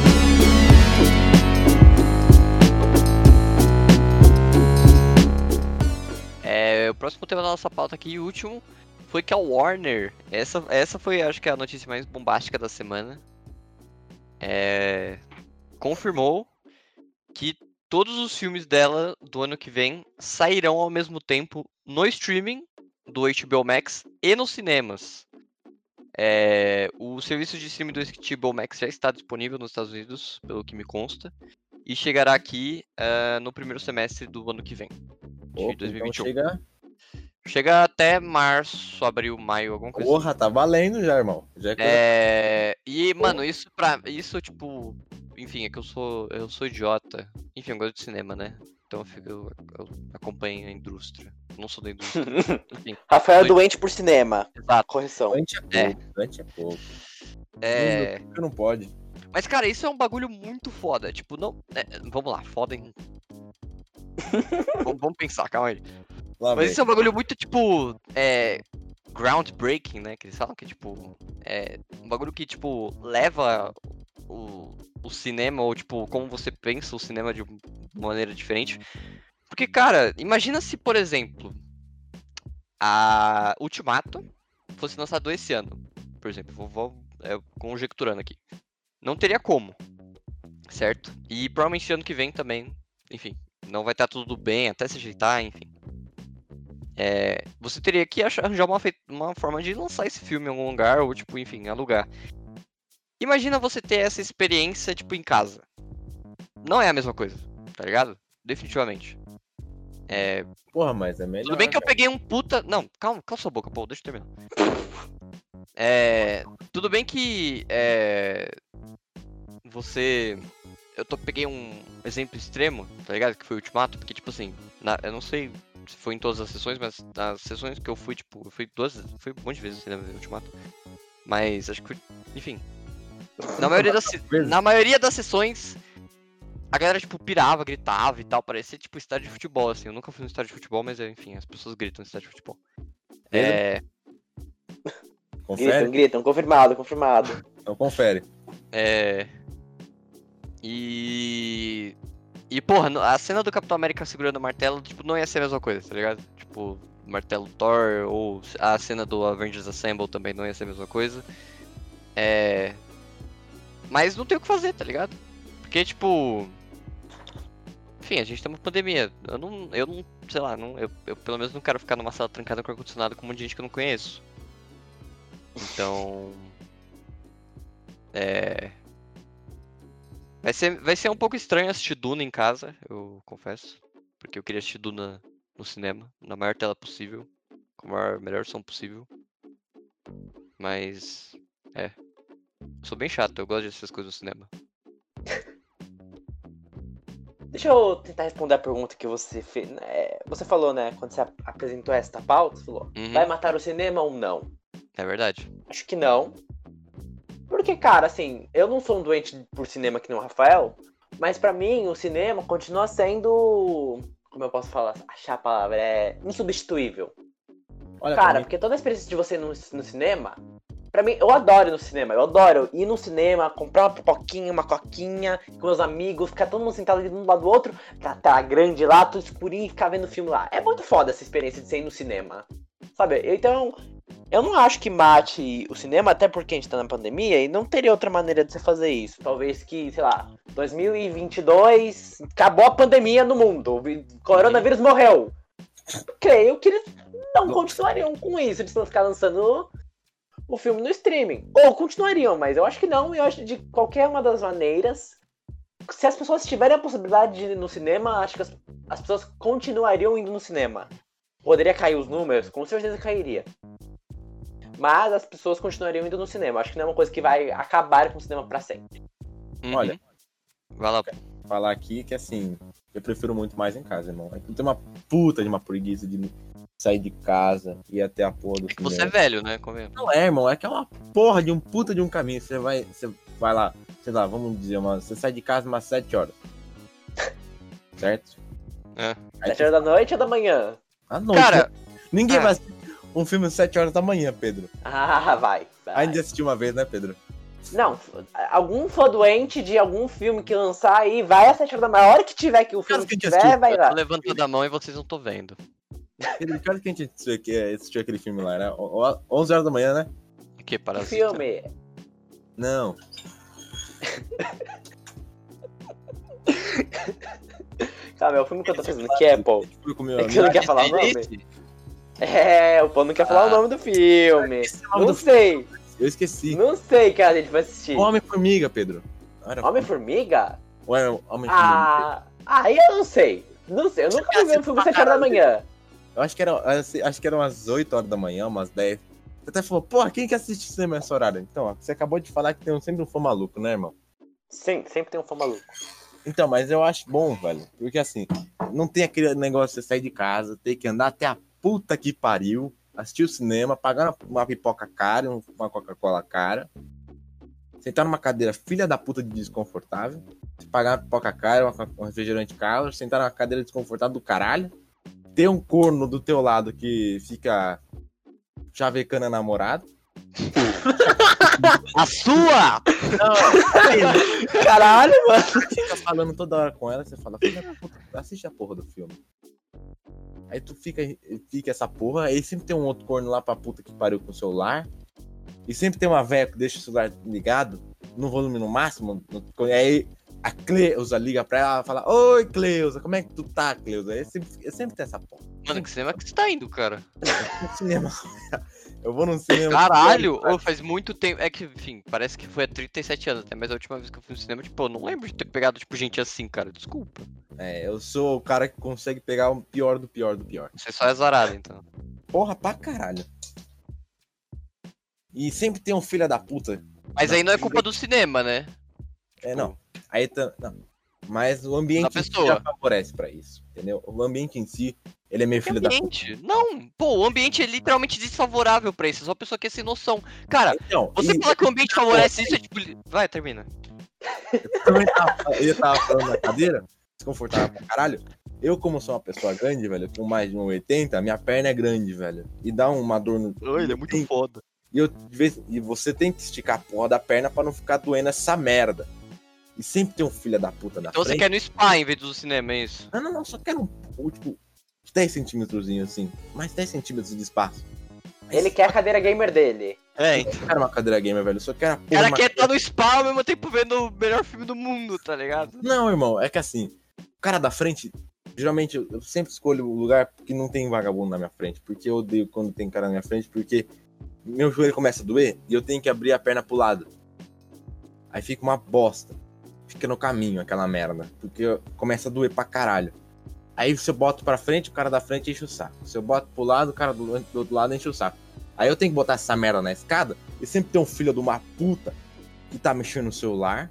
O próximo tema da nossa pauta aqui, e último, foi que a Warner, essa, essa foi acho que a notícia mais bombástica da semana, é, confirmou que todos os filmes dela do ano que vem sairão ao mesmo tempo no streaming do HBO Max e nos cinemas. É, o serviço de streaming do HBO Max já está disponível nos Estados Unidos, pelo que me consta, e chegará aqui ah, no primeiro semestre do ano que vem, de Opa, então 2021. chega. Chega até março, abril, maio, alguma coisa. Porra, tá valendo já, irmão. Já é É, e, mano, isso pra. Isso, tipo. Enfim, é que eu sou. Eu sou idiota. Enfim, eu gosto de cinema, né? Então eu, fico, eu, eu acompanho a indústria. Eu não sou da indústria. Enfim, Rafael é doente por cinema. exato. Correção. Antes é É. pouco, antes é pouco. É. Não, não pode. Mas, cara, isso é um bagulho muito foda. Tipo, não. é, vamos lá, foda em. vamos, vamos pensar, calma aí. Lá Mas vem. isso é um bagulho muito, tipo, é. Groundbreaking, né? Que eles falam que, tipo. É um bagulho que, tipo, leva o, o cinema, ou, tipo, como você pensa o cinema de maneira diferente. Porque, cara, imagina se, por exemplo, a Ultimato fosse lançado esse ano. Por exemplo, vou, vou é, conjecturando aqui. Não teria como. Certo? E provavelmente ano que vem também. Enfim, não vai estar tudo bem, até se ajeitar, enfim. É, você teria que achar, arranjar uma, uma forma de lançar esse filme em algum lugar, ou tipo, enfim, alugar. Imagina você ter essa experiência, tipo, em casa. Não é a mesma coisa, tá ligado? Definitivamente. É, Porra, mas é melhor. tudo bem que eu peguei um puta. Não, calma, calma sua boca, pô, deixa eu terminar. É. Tudo bem que. É. Você. Eu tô, peguei um exemplo extremo, tá ligado? Que foi o Ultimato, porque, tipo assim, na- eu não sei se foi em todas as sessões, mas nas sessões que eu fui, tipo, eu fui duas. Fui um monte de vezes no cinema ver Ultimato. Mas acho que foi. Enfim. Na maioria das, vezes? na maioria das sessões, a galera, tipo, pirava, gritava e tal. Parecia, tipo, estádio de futebol, assim. Eu nunca fui no estádio de futebol, mas, enfim, as pessoas gritam no estádio de futebol. É. Confere? Gritam, gritam, confirmado, confirmado. Então confere. É. E. E, porra, a cena do Capitão América segurando o martelo, tipo, não ia ser a mesma coisa, tá ligado? Tipo, martelo Thor, ou a cena do Avengers Assemble também não ia ser a mesma coisa. É. Mas não tem o que fazer, tá ligado? Porque, tipo. Enfim, a gente tá numa pandemia. Eu não. Eu não. Sei lá, não, eu, eu pelo menos não quero ficar numa sala trancada com ar-condicionado com um monte de gente que eu não conheço. Então. É. Vai ser, vai ser um pouco estranho assistir Duna em casa, eu confesso. Porque eu queria assistir Duna no cinema, na maior tela possível, com a maior, melhor som possível. Mas. É. Sou bem chato, eu gosto de assistir as coisas no cinema. Deixa eu tentar responder a pergunta que você fez. né? Você falou, né? Quando você ap- apresentou esta pauta, você falou: Uhum, vai matar o cinema ou não? É verdade. Acho que não. Porque, cara, assim, eu não sou um doente por cinema que nem o Rafael, mas pra mim o cinema continua sendo. Como eu posso falar? Achar a palavra? É insubstituível. Olha Cara, porque toda a experiência de você no, no cinema, pra mim, eu adoro ir no cinema. Eu adoro ir no cinema, comprar uma pipoquinha, uma coquinha, com meus amigos, ficar todo mundo sentado ali um do lado do outro, tá, tá grande lá, tudo escurinho e ficar vendo o filme lá. É muito foda essa experiência de ser ir no cinema. Sabe? Então, eu não acho que mate o cinema, até porque a gente tá na pandemia e não teria outra maneira de você fazer isso. Talvez que, sei lá, 2022, acabou a pandemia no mundo, o coronavírus morreu. Creio que eles não continuariam com isso, eles vão ficar lançando o filme no streaming. Ou continuariam, mas eu acho que não, e eu acho que de qualquer uma das maneiras, se as pessoas tiverem a possibilidade de ir no cinema, acho que as, as pessoas continuariam indo no cinema. Poderia cair os números? Com certeza cairia. Mas as pessoas continuariam indo no cinema. Acho que não é uma coisa que vai acabar com o cinema pra sempre. Uhum. Olha. Vai lá. Falar aqui que assim, eu prefiro muito mais em casa, irmão. É que eu tenho uma puta de uma preguiça de sair de casa e ir até a porra do É que você é cinema. velho, né? Convenhamos. Não é, irmão, é que é uma porra de um puta de um caminho. Você vai, você vai lá, sei lá, vamos dizer, uma, você sai de casa umas 7 horas. Certo? É. Aí Sete horas da noite ou da manhã? À noite. Cara, né? ninguém ah. vai assistir um filme às 7 horas da manhã, Pedro. Ah, vai. vai. A gente assistiu uma vez, né, Pedro? Não, algum fã doente de algum filme que lançar aí, vai às 7 horas da manhã. A hora que tiver que o filme que tiver, assistiu, vai eu lá. tô levantando a mão e vocês não estão vendo. Pedro, que hora que a gente assistiu, aqui- assistiu aquele filme lá? O- 11 horas da manhã, né? O que, Que Parasita? filme? Não. Calma, é o filme que eu tô fazendo aqui, Apple. Fui com meu É que você não quer falar o nome? É, o Pô não quer falar Ah. o nome do filme. Nome Não do sei, Eu esqueci. não sei que a gente vai assistir. Homem-Formiga, Pedro. Era Homem-Formiga? Ou era Homem-Formiga? Ah, aí eu não sei. Não sei, eu nunca ver um filme às 7 horas da manhã. Eu acho que, era, acho que eram umas 8 horas da manhã, umas 10. Você até falou, porra, quem que assiste cinema nessa horário? Então, ó, você acabou de falar que tem um- sempre um fã maluco, né, irmão? Sim, sempre tem um fã maluco. Então, mas eu acho bom, velho. Porque assim, não tem aquele negócio de você sair de casa, ter que andar até a puta que pariu, assistir o cinema, pagar uma, uma pipoca cara, um- uma Coca-Cola cara, sentar numa cadeira filha da puta de desconfortável, pagar uma pipoca cara, uma, um refrigerante caro, sentar numa cadeira desconfortável do caralho, ter um corno do teu lado que fica chavecando a namorada. A sua! Caralho, mano. fica falando toda hora com ela, você fala, filha da puta, assiste a porra do filme. Aí tu fica, fica essa porra, aí sempre tem um outro corno lá pra puta que pariu com o celular. E sempre tem uma velha que deixa o celular ligado, no volume no máximo. no- aí a Cleusa liga pra ela e fala, Oi, Cleusa, como é que tu tá, Cleusa? Aí sempre, sempre tem essa porra. Mano, que cinema que você tá indo, cara? Cinema. Eu vou num cinema. Caralho! Ô, faz muito tempo. É que, enfim, parece que foi há 37 anos até, mas a última vez que eu fui no cinema, tipo, eu não lembro de ter pegado, tipo, gente assim, cara. Desculpa. É, eu sou o cara que consegue pegar o pior do pior do pior. Você só é azarado, então. Porra pra caralho. E sempre tem um filho da puta. Mas aí não é culpa do cinema, né? É, não. Aí tá. Não. Mas o ambiente já favorece pra isso. Entendeu? O ambiente em si, ele é meio filho da puta. ambiente? Não, pô, o ambiente é literalmente desfavorável pra isso. É só a pessoa que é sem noção. Cara, Então, você e- falar que o ambiente favorece isso é tipo. Vai, termina. eu também tava, ele tava falando na cadeira, desconfortável pra caralho. Eu, como sou uma pessoa grande, velho, com mais de 1,80, minha perna é grande, velho. E dá uma dor no. ele é muito foda. E, eu, e você tem que esticar a porra da perna pra não ficar doendo essa merda. E sempre tem um filho da puta na Então você frente. quer ir no spa em vez do cinema, é isso? Não, não, não, só quero um, um, tipo, 10 centímetros assim. Mais 10 centímetros de espaço. Ele quer a cadeira gamer dele. É, Eu não quero uma cadeira gamer, velho. Eu só quero a O porra. cara quer estar no spa ao mesmo tempo vendo o melhor filme do mundo, tá ligado? Não, irmão, é que assim, o cara da frente, geralmente eu eu sempre escolho o lugar que não tem vagabundo na minha frente. Porque eu odeio quando tem cara na minha frente, porque meu joelho começa a doer e eu tenho que abrir a perna pro lado. Aí fica uma bosta. Fica no caminho aquela merda. Porque começa a doer pra caralho. Aí se eu boto pra frente, o cara da frente enche o saco. Se eu boto pro lado, o cara do, do outro lado enche o saco. Aí eu tenho que botar essa merda na escada e sempre tem um filho de uma puta que tá mexendo no celular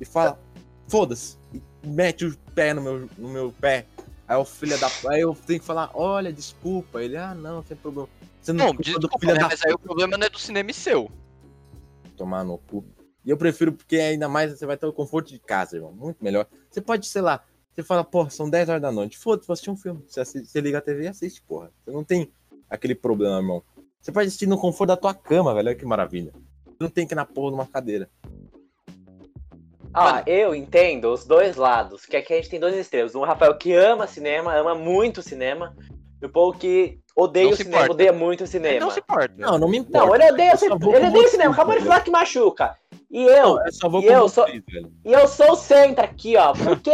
e fala, foda-se, mete o pé no meu, no meu pé. Aí o filho da. Aí eu tenho que falar, olha, desculpa. Ele, ah, não, sem problema. Você não Não, desculpa, filho né, da mas aí o problema não é do cinema e seu. tomar no cu. E eu prefiro porque ainda mais você vai ter o conforto de casa, irmão. Muito melhor. Você pode, sei lá, você fala, porra, são 10 horas da noite. Foda-se, vou assistir um filme. Você, assi- você liga a TV e assiste, porra. Você não tem aquele problema, irmão. Você pode assistir no conforto da tua cama, velho. Olha que maravilha. Você não tem que ir na porra de uma cadeira. Ah, eu entendo os dois lados. Que aqui a gente tem dois extremos. Um Rafael que ama cinema, ama muito cinema. E o Paulo que odeia Não o cinema, importa. odeia muito o Ele cinema. não se importa. Não, não me importa. Não, ele odeia, vou ele odeia o cinema. Acabou de falar que machuca. E eu, Não, eu só vou E com eu velho. e eu sou o centro aqui, ó. Porque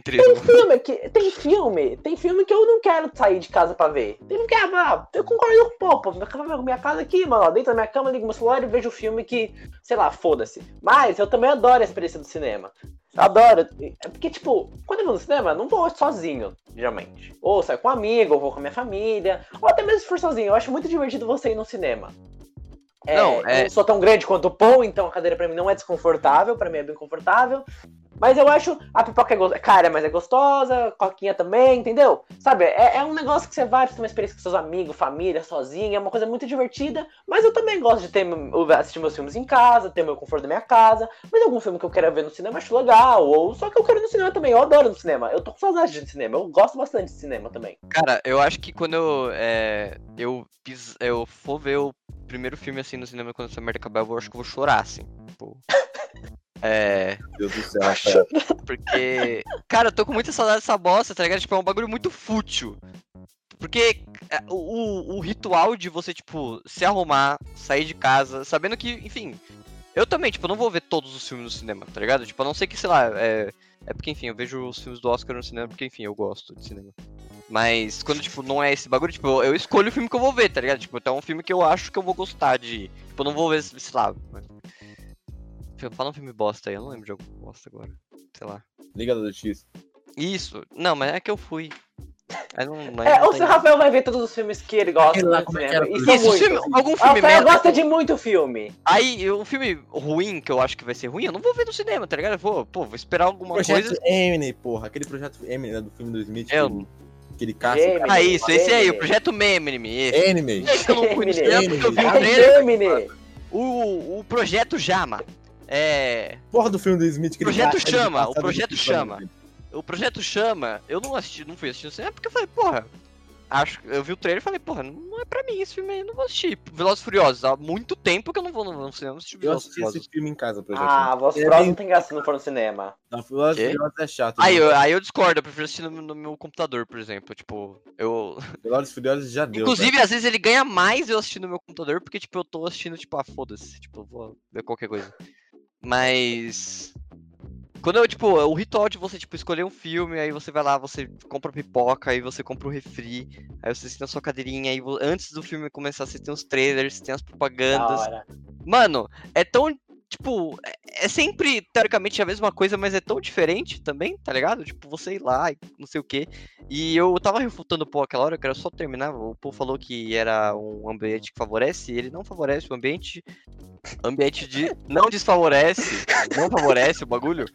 Tem tem filme que. Tem filme. Tem filme que eu não quero sair de casa pra ver. Tem filme que, ah, eu concordo com o pô, minha, minha casa aqui, mano. Dentro da minha cama, ligo meu celular e vejo filme que, sei lá, foda-se. Mas eu também adoro a experiência do cinema. Eu adoro. É porque, tipo, quando eu vou no cinema, eu não vou sozinho, geralmente. Ou saio com um amigo, ou vou com a minha família. Ou até mesmo se for sozinho. Eu acho muito divertido você ir no cinema. É, Não, eu é- não sou tão grande quanto o Paul, então a cadeira pra mim não é desconfortável, pra mim é bem confortável. Mas eu acho a pipoca é gostosa. Cara, mas é gostosa, coquinha também, entendeu? Sabe, é, é um negócio que você vai, você tem uma experiência com seus amigos, família, sozinho, é uma coisa muito divertida. Mas eu também gosto de ter assistir meus filmes em casa, ter meu conforto da minha casa. Mas algum filme que eu quero ver no cinema acho legal. Ou só que eu quero ir no cinema também. Eu adoro no cinema. Eu tô com saudade de cinema. Eu gosto bastante de cinema também. Cara, eu acho que quando eu, é, eu, pis, eu for ver o primeiro filme assim no cinema quando essa merda acabar, eu acho que eu vou chorar, assim. Tipo. É. Meu Deus do céu, Rafael. Porque. Cara, eu tô com muita saudade dessa bosta, tá ligado? Tipo, é um bagulho muito fútil. Porque é, o, o- ritual de você, tipo, se arrumar, sair de casa, sabendo que, enfim. Eu também, tipo, não vou ver todos os filmes no cinema, tá ligado? Tipo, a não ser que, sei lá, é. É porque, enfim, eu vejo os filmes do Oscar no cinema porque, enfim, eu gosto de cinema. Mas quando, tipo, não é esse bagulho, tipo, eu, escolho o filme que eu vou ver, tá ligado? Tipo, até um filme que eu acho que eu vou gostar de. Tipo, eu não vou ver, sei lá. Fala um filme bosta aí, eu não lembro de algum bosta agora. Sei lá. Liga do X. Isso. Não, mas é que eu fui. Aí não, não, É, não ou tem- se o Rafael vai ver todos os filmes que ele gosta Aquele lá, no como é Isso, muitos. filme, algum O filme Rafael merda. gosta de muito filme. Aí, um filme ruim, que eu acho que vai ser ruim, eu não vou ver no cinema, tá ligado? Eu vou, pô, vou esperar alguma Projeto coisa. Eminem, porra. Aquele projeto Eminem né, do filme do Smith. Eu- que ele- Que ele caça. Gemini. Ah, isso, esse aí, o Eminem. Projeto Memnime, esse. Anime. Esse que eu não fui no Eminem. cinema porque eu vi o Eminem. trailer. Gemini. O, o Projeto Jama. É. Porra do filme do Smith que ele Projeto caça, ele Chama, passa o Projeto Chama. o projeto Chama, eu não assisti, não fui assistir no cinema porque eu falei, porra. Acho, eu vi o trailer e falei, porra, não é pra mim esse filme aí, não vou assistir. Velozes e Furiosos, há muito tempo que eu não vou no, cinema assistir Eu assisti Furiosos. esse filme em casa, por exemplo. Ah, Velozes É Furiosos não tem graça se não for no cinema. Não, Velozes e? Furiosos é chato. Aí né? eu, aí eu discordo, eu prefiro assistir no, no meu computador, por exemplo. Tipo, eu. Velozes e Furiosos já deu. Inclusive, às vezes ele ganha mais eu assistindo no meu computador, porque, tipo, eu tô assistindo, tipo, ah, foda-se. Tipo, eu vou ver qualquer coisa. Mas. Quando eu, tipo, o ritual de você, tipo, escolher um filme, aí você vai lá, você compra pipoca, aí você compra o refri, aí você senta na sua cadeirinha, aí antes do filme começar, você tem os trailers, tem as Da propagandas. Mano, é tão. Tipo, é- é sempre, teoricamente, a mesma coisa, mas é tão diferente também, tá ligado? Tipo, você ir lá e não sei o quê. E eu tava refutando o Paul aquela hora, eu quero só terminar. O Paul falou que era um ambiente que favorece, e ele não favorece o ambiente. Ambiente de. Não desfavorece. Não favorece o bagulho.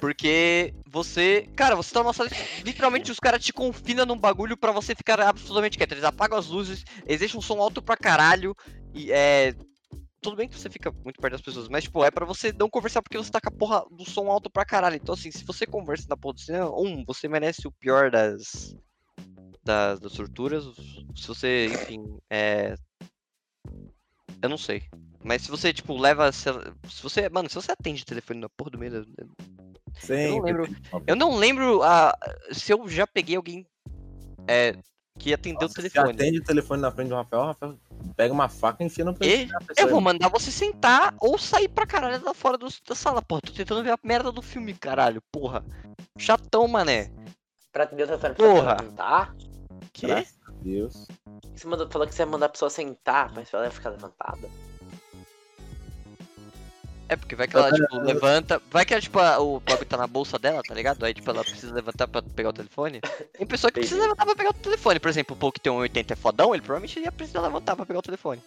Porque você. Cara, você tá numa sala. Literalmente os caras te confinam num bagulho pra você ficar absolutamente quieto. Eles apagam as luzes, deixam um som alto pra caralho. E é. Tudo bem que você fica muito perto das pessoas, mas, tipo, é pra você não conversar porque você tá com a porra do som alto pra caralho. Então, assim, se você conversa na porra do cinema, um, você merece o pior das. das, das torturas. Se você, enfim, é. Eu não sei. Mas se você, tipo, leva. Se se você. Mano, se você atende telefone na porra do meio. Sempre lembro- tem uma- Eu não lembro a, se eu já peguei alguém é, que atendeu Nossa, o se telefone. atende o telefone na frente do Rafael, o Rafael pega uma faca e enfia no E da eu vou mandar você sentar ou sair pra caralho da fora do- da sala, porra. Tô tentando ver a merda do filme, caralho, porra. Chatão, mané. Pra atender o telefone Porra. sentar? Que? Graças a Deus. Você mandou, falou que você ia mandar a pessoa sentar, mas ela ia ficar levantada. É porque vai que ela, tipo, levanta. Vai que ela, tipo, a- o bagulho tá na bolsa dela, tá ligado? Aí, tipo, ela precisa levantar pra pegar o telefone. Tem pessoa que precisa levantar pra pegar o telefone. Por exemplo, o Paul que tem um 80 é fodão, ele provavelmente ia precisar levantar pra pegar o telefone.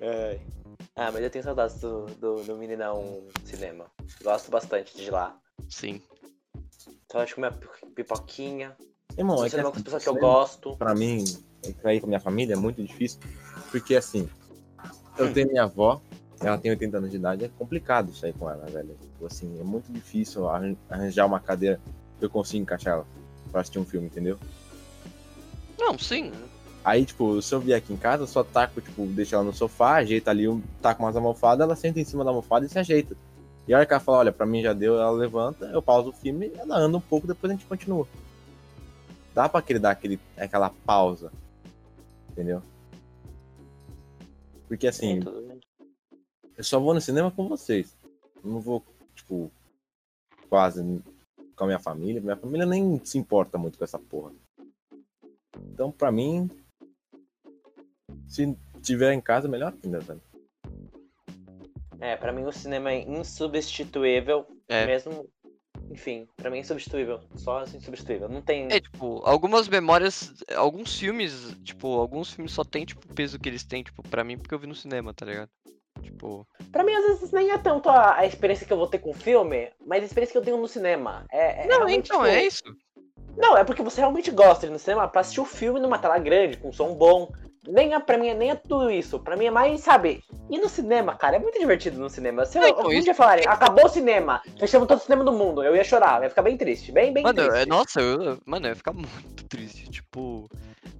Ai. Ah, mas eu tenho saudades do, do, do Meninão Cinema. Gosto bastante de lá. Sim. Então acho que minha pi- pipoquinha. Irmão, é que cinema com as pessoas que eu gosto. Pra mim, pra ir com a minha família é muito difícil. Porque assim, eu Hum. tenho minha avó, ela tem 80 anos de idade, é complicado sair com ela, velho. Tipo assim, é muito difícil arran- arranjar uma cadeira que eu consiga encaixar ela pra assistir um filme, entendeu? Não, sim. Aí, tipo, se eu vier aqui em casa, eu só taco, tipo, deixo ela no sofá, ajeita ali, um- taco umas almofadas, ela senta em cima da almofada e se ajeita. E a hora que ela fala, olha, pra mim já deu, ela levanta, eu pauso o filme, ela anda um pouco, depois a gente continua. Dá pra aquele, dar aquele, aquela pausa. Entendeu? Porque assim, bem. Eu só vou no cinema com vocês. Eu não vou, tipo, quase com a minha família. Minha família nem se importa muito com essa porra. Então, pra mim, se tiver em casa, melhor ainda, velho. É, pra mim o cinema é insubstituível. É. Mesmo. Enfim, pra mim é insubstituível. Só assim, insubstituível. Não tem. É, tipo, algumas memórias, alguns filmes, tipo, alguns filmes só tem, tipo, o peso que eles têm, tipo, pra mim, porque eu vi no cinema, tá ligado? Tipo, Pra mim, às vezes, nem é tanto a, a experiência que eu vou ter com o filme, mas a experiência que eu tenho no cinema. É, é não, realmente, então, tipo, é isso. Não, é porque você realmente gosta de ir no cinema pra assistir o filme numa tela grande, com som bom. Nem é, pra mim, nem é tudo isso. Pra mim é mais, sabe, ir no cinema, cara, é muito divertido no cinema. Se eu, isso- dia falarem, acabou o cinema, fechamos todo o cinema do mundo, eu ia chorar, eu ia ficar bem triste, bem, bem Mano, triste. é- nossa, eu, mano, eu ia ficar muito triste, tipo...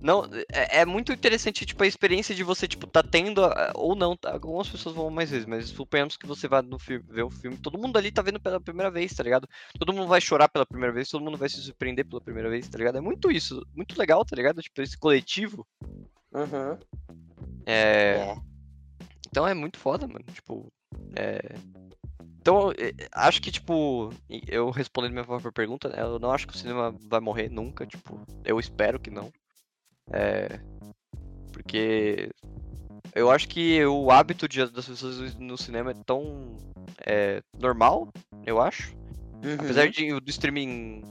Não, é, é muito interessante, tipo, a experiência de você, tipo, tá tendo, ou não, tá, algumas pessoas vão mais vezes, mas suponhamos que você vai no filme, ver o filme, todo mundo ali tá vendo pela primeira vez, tá ligado? Todo mundo vai chorar pela primeira vez, todo mundo vai se surpreender pela primeira vez, tá ligado? É muito isso, muito legal, tá ligado? Tipo, esse coletivo, Uhum. é... É. Então é muito foda, mano. Tipo, é. Então, é, acho que, tipo, eu respondendo minha própria pergunta, né, eu não acho que o cinema vai morrer nunca, tipo, eu espero que não. É. Porque eu acho que o hábito de, das pessoas no cinema é tão é, normal, eu acho. Uhum. Apesar de, do streaming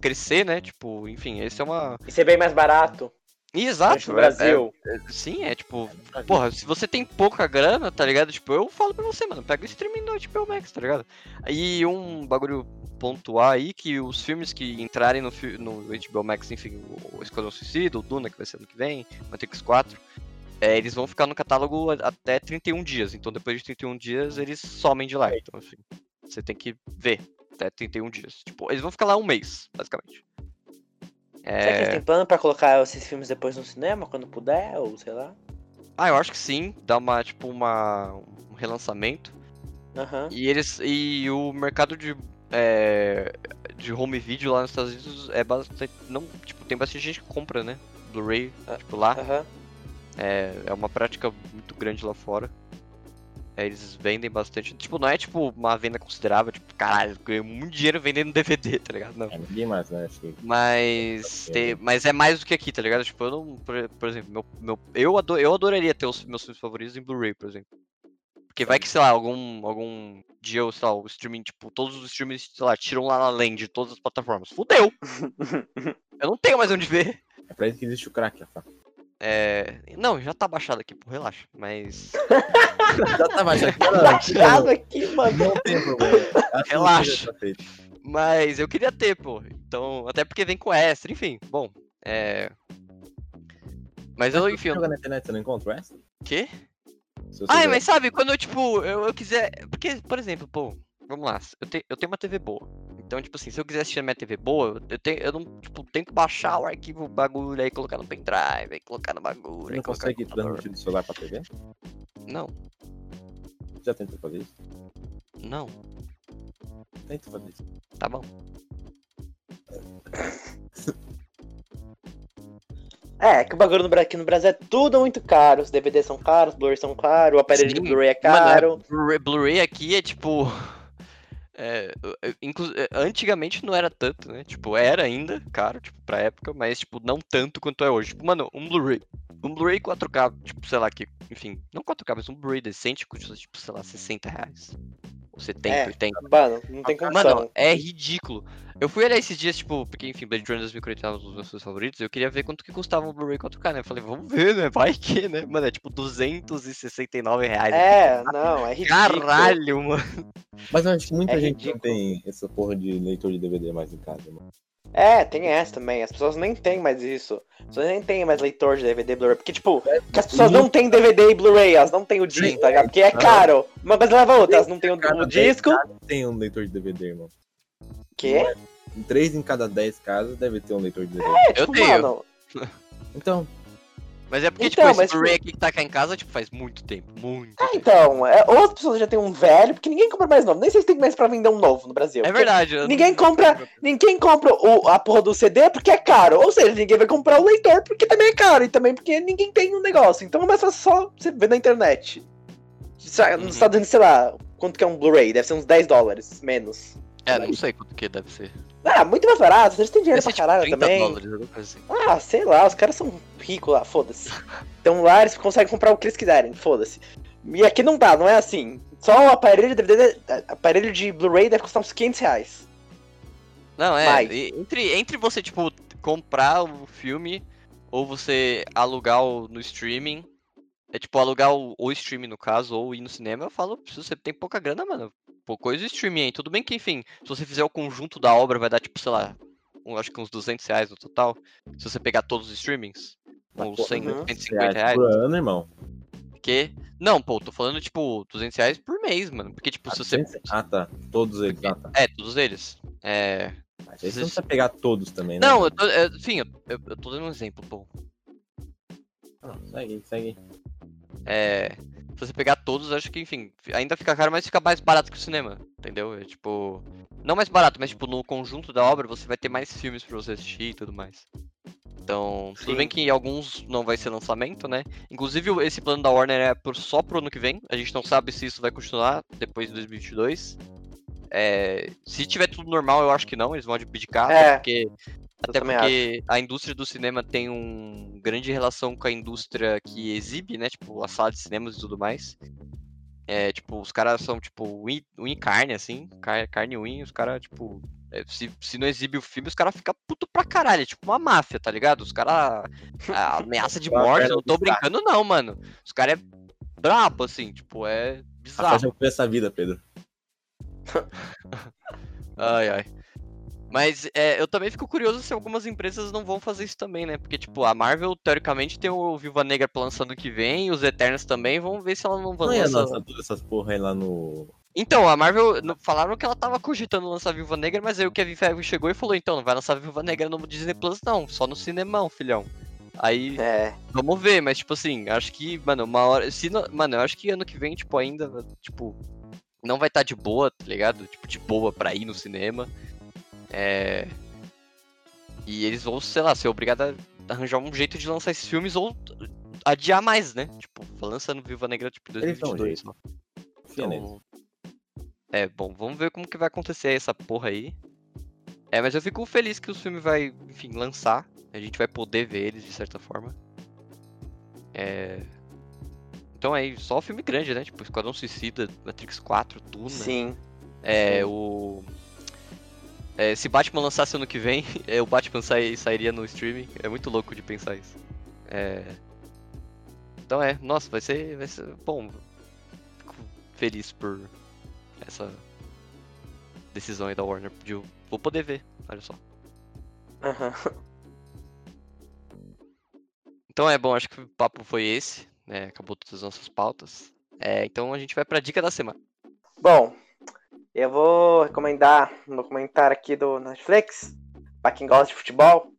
crescer, né? Tipo, enfim, esse é uma. E ser bem mais barato. Exato, é- Brasil. é- sim, é tipo, Porra, se você tem pouca grana, tá ligado? Tipo, eu falo pra você, mano, pega o streaming no HBO Max, tá ligado? E um bagulho pontuar aí que os filmes que entrarem no, no HBO Max, enfim, o Esquadrão Suicida, o Duna, que vai ser ano que vem, Matrix 4, é, eles vão ficar no catálogo até 31 dias. Então depois de 31 dias eles somem de lá. Então, assim, você tem que ver. até 31 dias. Tipo, eles vão ficar lá um mês, basicamente. Será que eles É... têm plano pra colocar esses filmes depois no cinema, quando puder, ou sei lá? Ah, eu acho que sim, dá uma, tipo, uma, um relançamento. Aham. E eles. E o mercado de. é, de home video lá nos Estados Unidos é bastante. Não, tipo, tem bastante gente que compra, né? Blu-ray, Ah, tipo, lá. É, é uma prática muito grande lá fora. É, eles vendem bastante. Tipo, não é tipo uma venda considerável, tipo, caralho, ganhei muito dinheiro vendendo DVD, tá ligado? Não. É, ninguém mais, né? Acho que Mas, tem, mas é mais do que aqui, tá ligado? Tipo, eu não. Por, por exemplo, meu, meu, eu, ado, eu adoraria ter os meus filmes favoritos em Blu-ray, por exemplo. Porque vai que, sei lá, algum, algum dia, eu, sei lá, o streaming, tipo, todos os streamings, sei lá, tiram lá na Land de todas as plataformas. Fudeu! eu não tenho mais onde ver. é pra isso que existe o crack, Rafa. É. Não, já tá baixado aqui, pô, relaxa. Mas. Já tá baixando. Baixado aqui, mano. Não tem problema. Relaxa. tá. Mas eu queria ter, pô. Então, até porque vem com extra, enfim. Bom, é. Mas eu, enfim. Você eu- joga na internet, você não encontra o extra? Quê? Ah, mas sabe, quando eu, tipo, eu, eu quiser. Porque, por exemplo, pô, vamos lá, eu, te, eu tenho uma TV boa. Então, tipo assim, se eu quiser assistir na minha TV boa, eu, tenho, eu não, tipo, tenho que baixar o arquivo o bagulho aí, colocar no pendrive, aí colocar no bagulho. Você não consegue transmitir do celular pra TV? Não, Já tentou fazer isso? não, Tenta fazer isso. tá bom. É, que o bagulho no, aqui no Brasil é tudo muito caro. Os DVDs são caros, os Blu-ray são caros, o aparelho de Sim, Blu-ray é Mano, caro. Blu-ray- Blu-ray aqui é tipo. É, é, antigamente não era tanto, né? Tipo, era ainda caro, tipo, pra época, mas, tipo, não tanto quanto é hoje. Tipo, mano, um Blu-ray. Um Blu-ray 4K, tipo, sei lá, que, enfim, não 4K, mas um Blu-ray decente custa, tipo, sei lá, 60 reais. Ou 70, É. 80. Mano, não tem condição. Mano, é ridículo. Eu fui olhar esses dias, tipo, porque, enfim, Blade Runner 2049 é um dos meus filmes favoritos, eu queria ver quanto que custava um Blu-ray 4K, né? Eu falei, vamos ver, né? Vai que, né? Mano, é tipo 269 reais. É, não, é ridículo. Caralho, mano. Mas eu acho que muita É gente não tem essa porra de leitor de DVD mais em casa, mano. É, tem essa também. As pessoas nem têm mais isso. As pessoas nem têm mais leitor de DVD e Blu-ray. Porque, tipo, que as pessoas não têm DVD e Bluray, elas não têm o disco, tá ligado? Porque é caro. Uma coisa leva a outra, elas não têm o, disco. Tem um leitor de DVD, irmão. Que? Em três em cada 10 casas deve ter um leitor de DVD. É, Eu tipo, tenho. mano. Então, Mas é porque, Então, tipo, esse Blu-ray aqui que tá cá em casa, tipo, faz muito tempo. Muito É, tempo. então, é, ou as pessoas já têm um velho, porque ninguém compra mais novo. Nem sei se tem mais pra vender um novo no Brasil. É verdade. ninguém não- compra- Ninguém compra o, a porra do CD porque é caro. Ou seja, ninguém vai comprar o leitor porque também é caro. E também porque ninguém tem um negócio. Então é mais fácil só você ver na internet. Uhum. Nos Estados Unidos, sei lá, quanto que é um Blu-ray? Deve ser uns 10 dólares, menos. É, não sei quanto que deve ser. Ah, muito mais barato. Eles têm dinheiro ser, pra tipo, caralho 30 também. dólares, assim. Ah, sei lá, os caras são ricos lá, foda-se. Então lá eles conseguem comprar o que eles quiserem, foda-se. E aqui não dá, não é assim. Só o aparelho de DVD, aparelho de Blu-ray deve custar uns 500 reais. Não, é. E- Entre, entre você, tipo, comprar o filme ou você alugar o, no streaming. É tipo, alugar o, o streaming no caso, ou ir no cinema, eu falo, se você tem pouca grana, mano, pô, coisa streaming aí. Tudo bem que, enfim, se você fizer o conjunto da obra, vai dar, tipo, sei lá, um, acho que uns 200 reais no total. Se você pegar todos os streamings, uns porra, 100, uhum. 150 reais. por ano, irmão. Porque. Não, pô, tô falando, tipo, 200 reais por mês, mano. Porque, tipo, se você. Ah, tá. Todos eles. Ah, tá. É, todos eles. É. Mas aí você não precisa pegar todos também, né? Não, eu tô. é, Sim, eu, eu, eu tô dando um exemplo, pô. Não, segue, segue. É. Se você pegar todos, acho que, enfim, ainda fica caro, mas fica mais barato que o cinema, entendeu? É tipo. Não mais barato, mas tipo, no conjunto da obra você vai ter mais filmes pra você assistir e tudo mais. Então, tudo bem Sim. que alguns não vai ser lançamento, né? Inclusive, esse plano da Warner é por, só pro ano que vem. A gente não sabe se isso vai continuar depois de 2022. É, se tiver tudo normal, eu acho que não, eles vão abdicar, É, porque até porque a indústria do cinema tem um grande relação com a indústria que exibe, né? Tipo, a sala de cinemas e tudo mais. É, tipo, os caras são, tipo, unha, e carne, assim. car- Carne e unha, os caras, tipo. é, se, se não exibe o filme, os caras ficam puto pra caralho. É tipo uma máfia, tá ligado? Os caras. Ameaça de Uma morte, não tô brincando, não, mano. Os caras é brabo, assim, tipo, é bizarro. já foi essa vida, Pedro. Ai, ai. Mas é, eu também fico curioso se algumas empresas não vão fazer isso também, né? Porque, tipo, a Marvel, teoricamente, tem o Viúva Negra pra lançar ano que vem, os Eternos também, vamos ver se ela não vai Não lançar. todas essas porra aí lá no. Então, a Marvel falaram que ela tava cogitando lançar Viúva Negra, mas aí o Kevin Feige chegou e falou, então, não vai lançar Viúva Negra no Disney Plus não, só no cinemão, filhão. Aí, É. vamos ver, mas tipo assim, acho que, mano, uma hora. Se não- mano, eu acho que ano que vem, tipo, ainda, tipo, não vai estar de boa, tá ligado? Tipo, de boa pra ir no cinema. É. E eles vão, sei lá, ser obrigados a arranjar um jeito de lançar esses filmes ou adiar mais, né? Tipo, lançando Viúva Negra, tipo, em Eles dão um 2022. jeito. só. Confia neles. Então, é, bom, vamos ver como que vai acontecer essa porra aí. É, mas eu fico feliz que o filme vai, enfim, lançar. A gente vai poder ver eles de certa forma. É. Então é só filme grande, né? Tipo, Esquadrão Suicida, Matrix 4, Duna. Sim. É, sim. o. é, se Batman lançasse ano que vem, é, o Batman sai- sairia no streaming. É muito louco de pensar isso. É. Então é, nossa, vai ser. Vai ser. Bom. Fico feliz por essa decisão aí da Warner. De vou poder ver, olha só. Aham. Então é bom, acho que o papo foi esse. né? acabou todas as nossas pautas. É, então a gente vai pra dica da semana. Bom, eu vou recomendar um documentário aqui do Netflix, pra quem gosta de futebol.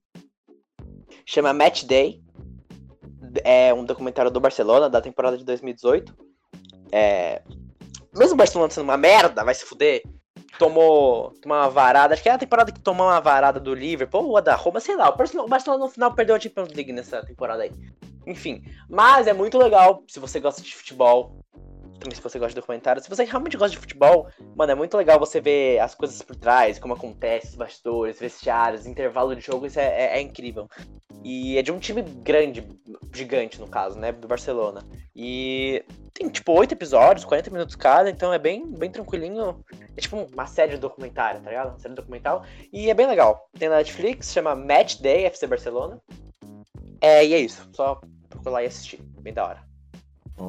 Chama Match Day. É um documentário do Barcelona, da temporada de 2018. É... Mesmo o Barcelona sendo uma merda, vai se fuder. Tomou, tomou uma varada. Acho que é a temporada que tomou uma varada do Liverpool ou da Roma, sei lá. O Barcelona no final perdeu a Champions League nessa temporada aí. Enfim, mas é muito legal se você gosta de futebol. Também se você gosta de documentário. Se você realmente gosta de futebol, mano, é muito legal você ver as coisas por trás, como acontece, os bastidores, vestiários, intervalo de jogo, isso é, é- é incrível. E é de um time grande, gigante no caso, né? Do Barcelona. E tem tipo oito episódios, 40 minutos cada, então é bem, bem tranquilinho. É tipo uma série de documentário, tá ligado? Uma série documental. E é bem legal. Tem na Netflix, chama Match Day FC Barcelona. É, e é isso. Só procurar e assistir. Bem da hora.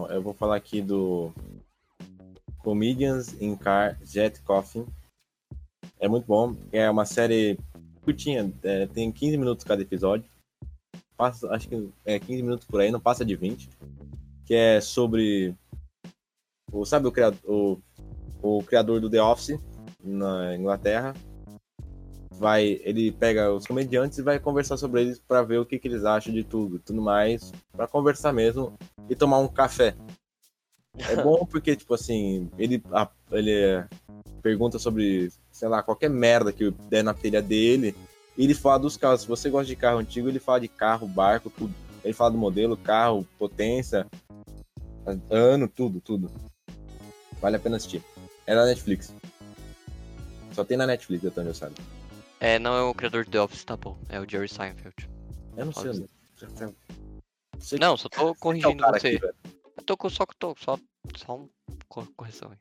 Eu vou falar aqui do Comedians in Car Jet Coffin. É muito bom. É uma série curtinha, é, tem 15 minutos cada episódio. Passa, acho que é 15 minutos por aí, não passa de 20. Que é sobre. O, sabe o criador, o, o criador do The Office na Inglaterra? Vai, ele pega os comediantes e vai conversar sobre eles para ver o que, que eles acham de tudo, tudo mais, para conversar mesmo e tomar um café. É bom porque, tipo assim, ele, a- ele pergunta sobre, sei lá, qualquer merda que der na telha dele. E ele fala dos carros. Se você gosta de carro antigo, ele fala de carro, barco, tudo. Ele fala do modelo, carro, potência, ano, tudo, tudo. Vale a pena assistir. É na Netflix. Só tem na Netflix, até onde eu sabe. É, não é o criador do The Office, tá bom. É o Jerry Seinfeld. Eu não sei. Eu- Você Não, só tô é corrigindo cara você. aqui, tô com só que tô só só um cor- correção aí.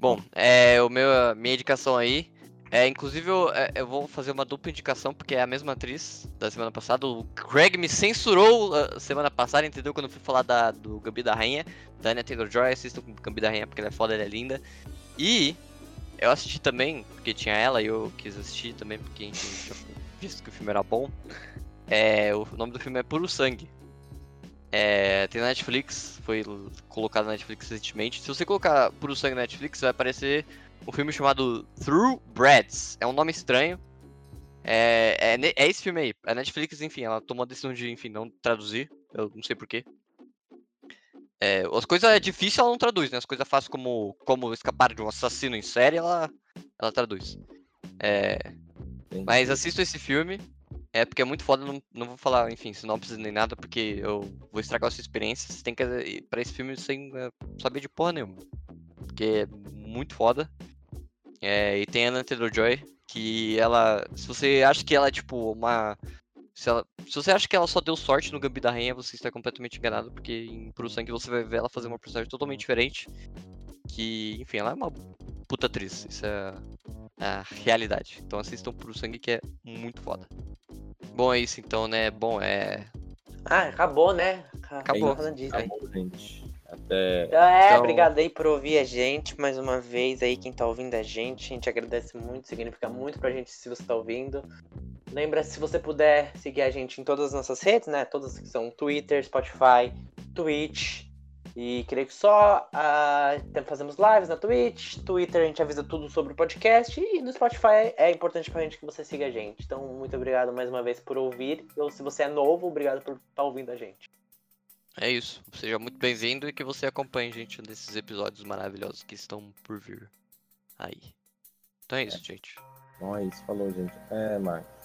Bom, é o meu a minha indicação aí é inclusive eu, é, eu vou fazer uma dupla indicação porque é a mesma atriz da semana passada. O Craig me censurou a semana passada, entendeu? Quando eu fui falar da do Gambi da Rainha, da Anya Taylor-Joy, assistam com o Gambi da Rainha porque ela é foda, ela é linda. E eu assisti também porque tinha ela e eu quis assistir também porque enfim, eu disse que o filme era bom. É, o nome do filme é Puro Sangue. É, tem na Netflix, foi colocado na Netflix recentemente. Se você colocar Puro Sangue na Netflix, vai aparecer um filme chamado Through Breads. É um nome estranho. É, é, é esse filme aí. A Netflix, enfim, ela tomou a decisão de, enfim, não traduzir. Eu não sei porquê. É, as coisas é difícil, ela não traduz, né? As coisas fáceis como, como escapar de um assassino em série, ela, ela traduz. É, mas assista esse filme. É porque é muito foda, não, não vou falar, enfim, sinopse nem nada, porque eu vou estragar a sua experiência. Você tem que ir pra esse filme sem eh, saber de porra nenhuma. Porque é muito foda. É, e tem a Anna Taylor-Joy, que ela... Se você acha que ela é, tipo, uma... Se, ela- se você acha que ela só deu sorte no Gambi da Rainha, você está completamente enganado, porque em Puro Sangue você vai ver ela fazer uma personagem totalmente diferente. Que, enfim, ela é uma puta atriz. Isso é a realidade. Então assistam Puro Sangue, que é muito foda. Bom, é isso então, né? Bom, é. Ah, acabou, né? Acabou. Acabou, gente. Até. É, Então- obrigado aí por ouvir a gente mais uma vez aí, quem tá ouvindo a gente. A gente agradece muito, significa muito pra gente se você tá ouvindo. Lembra, se você puder seguir a gente em todas as nossas redes, né? Todas que são Twitter, Spotify, Twitch. E creio que só tem- fazemos lives na Twitch, Twitter a gente avisa tudo sobre o podcast e no Spotify é importante pra gente que você siga a gente. Então, muito obrigado mais uma vez por ouvir. Ou se você é novo, obrigado por estar ouvindo a gente. É isso. Seja muito bem-vindo e que você acompanhe, gente, nesses episódios maravilhosos que estão por vir aí. Então é isso, gente. Então é isso, falou, gente. É, Marcos.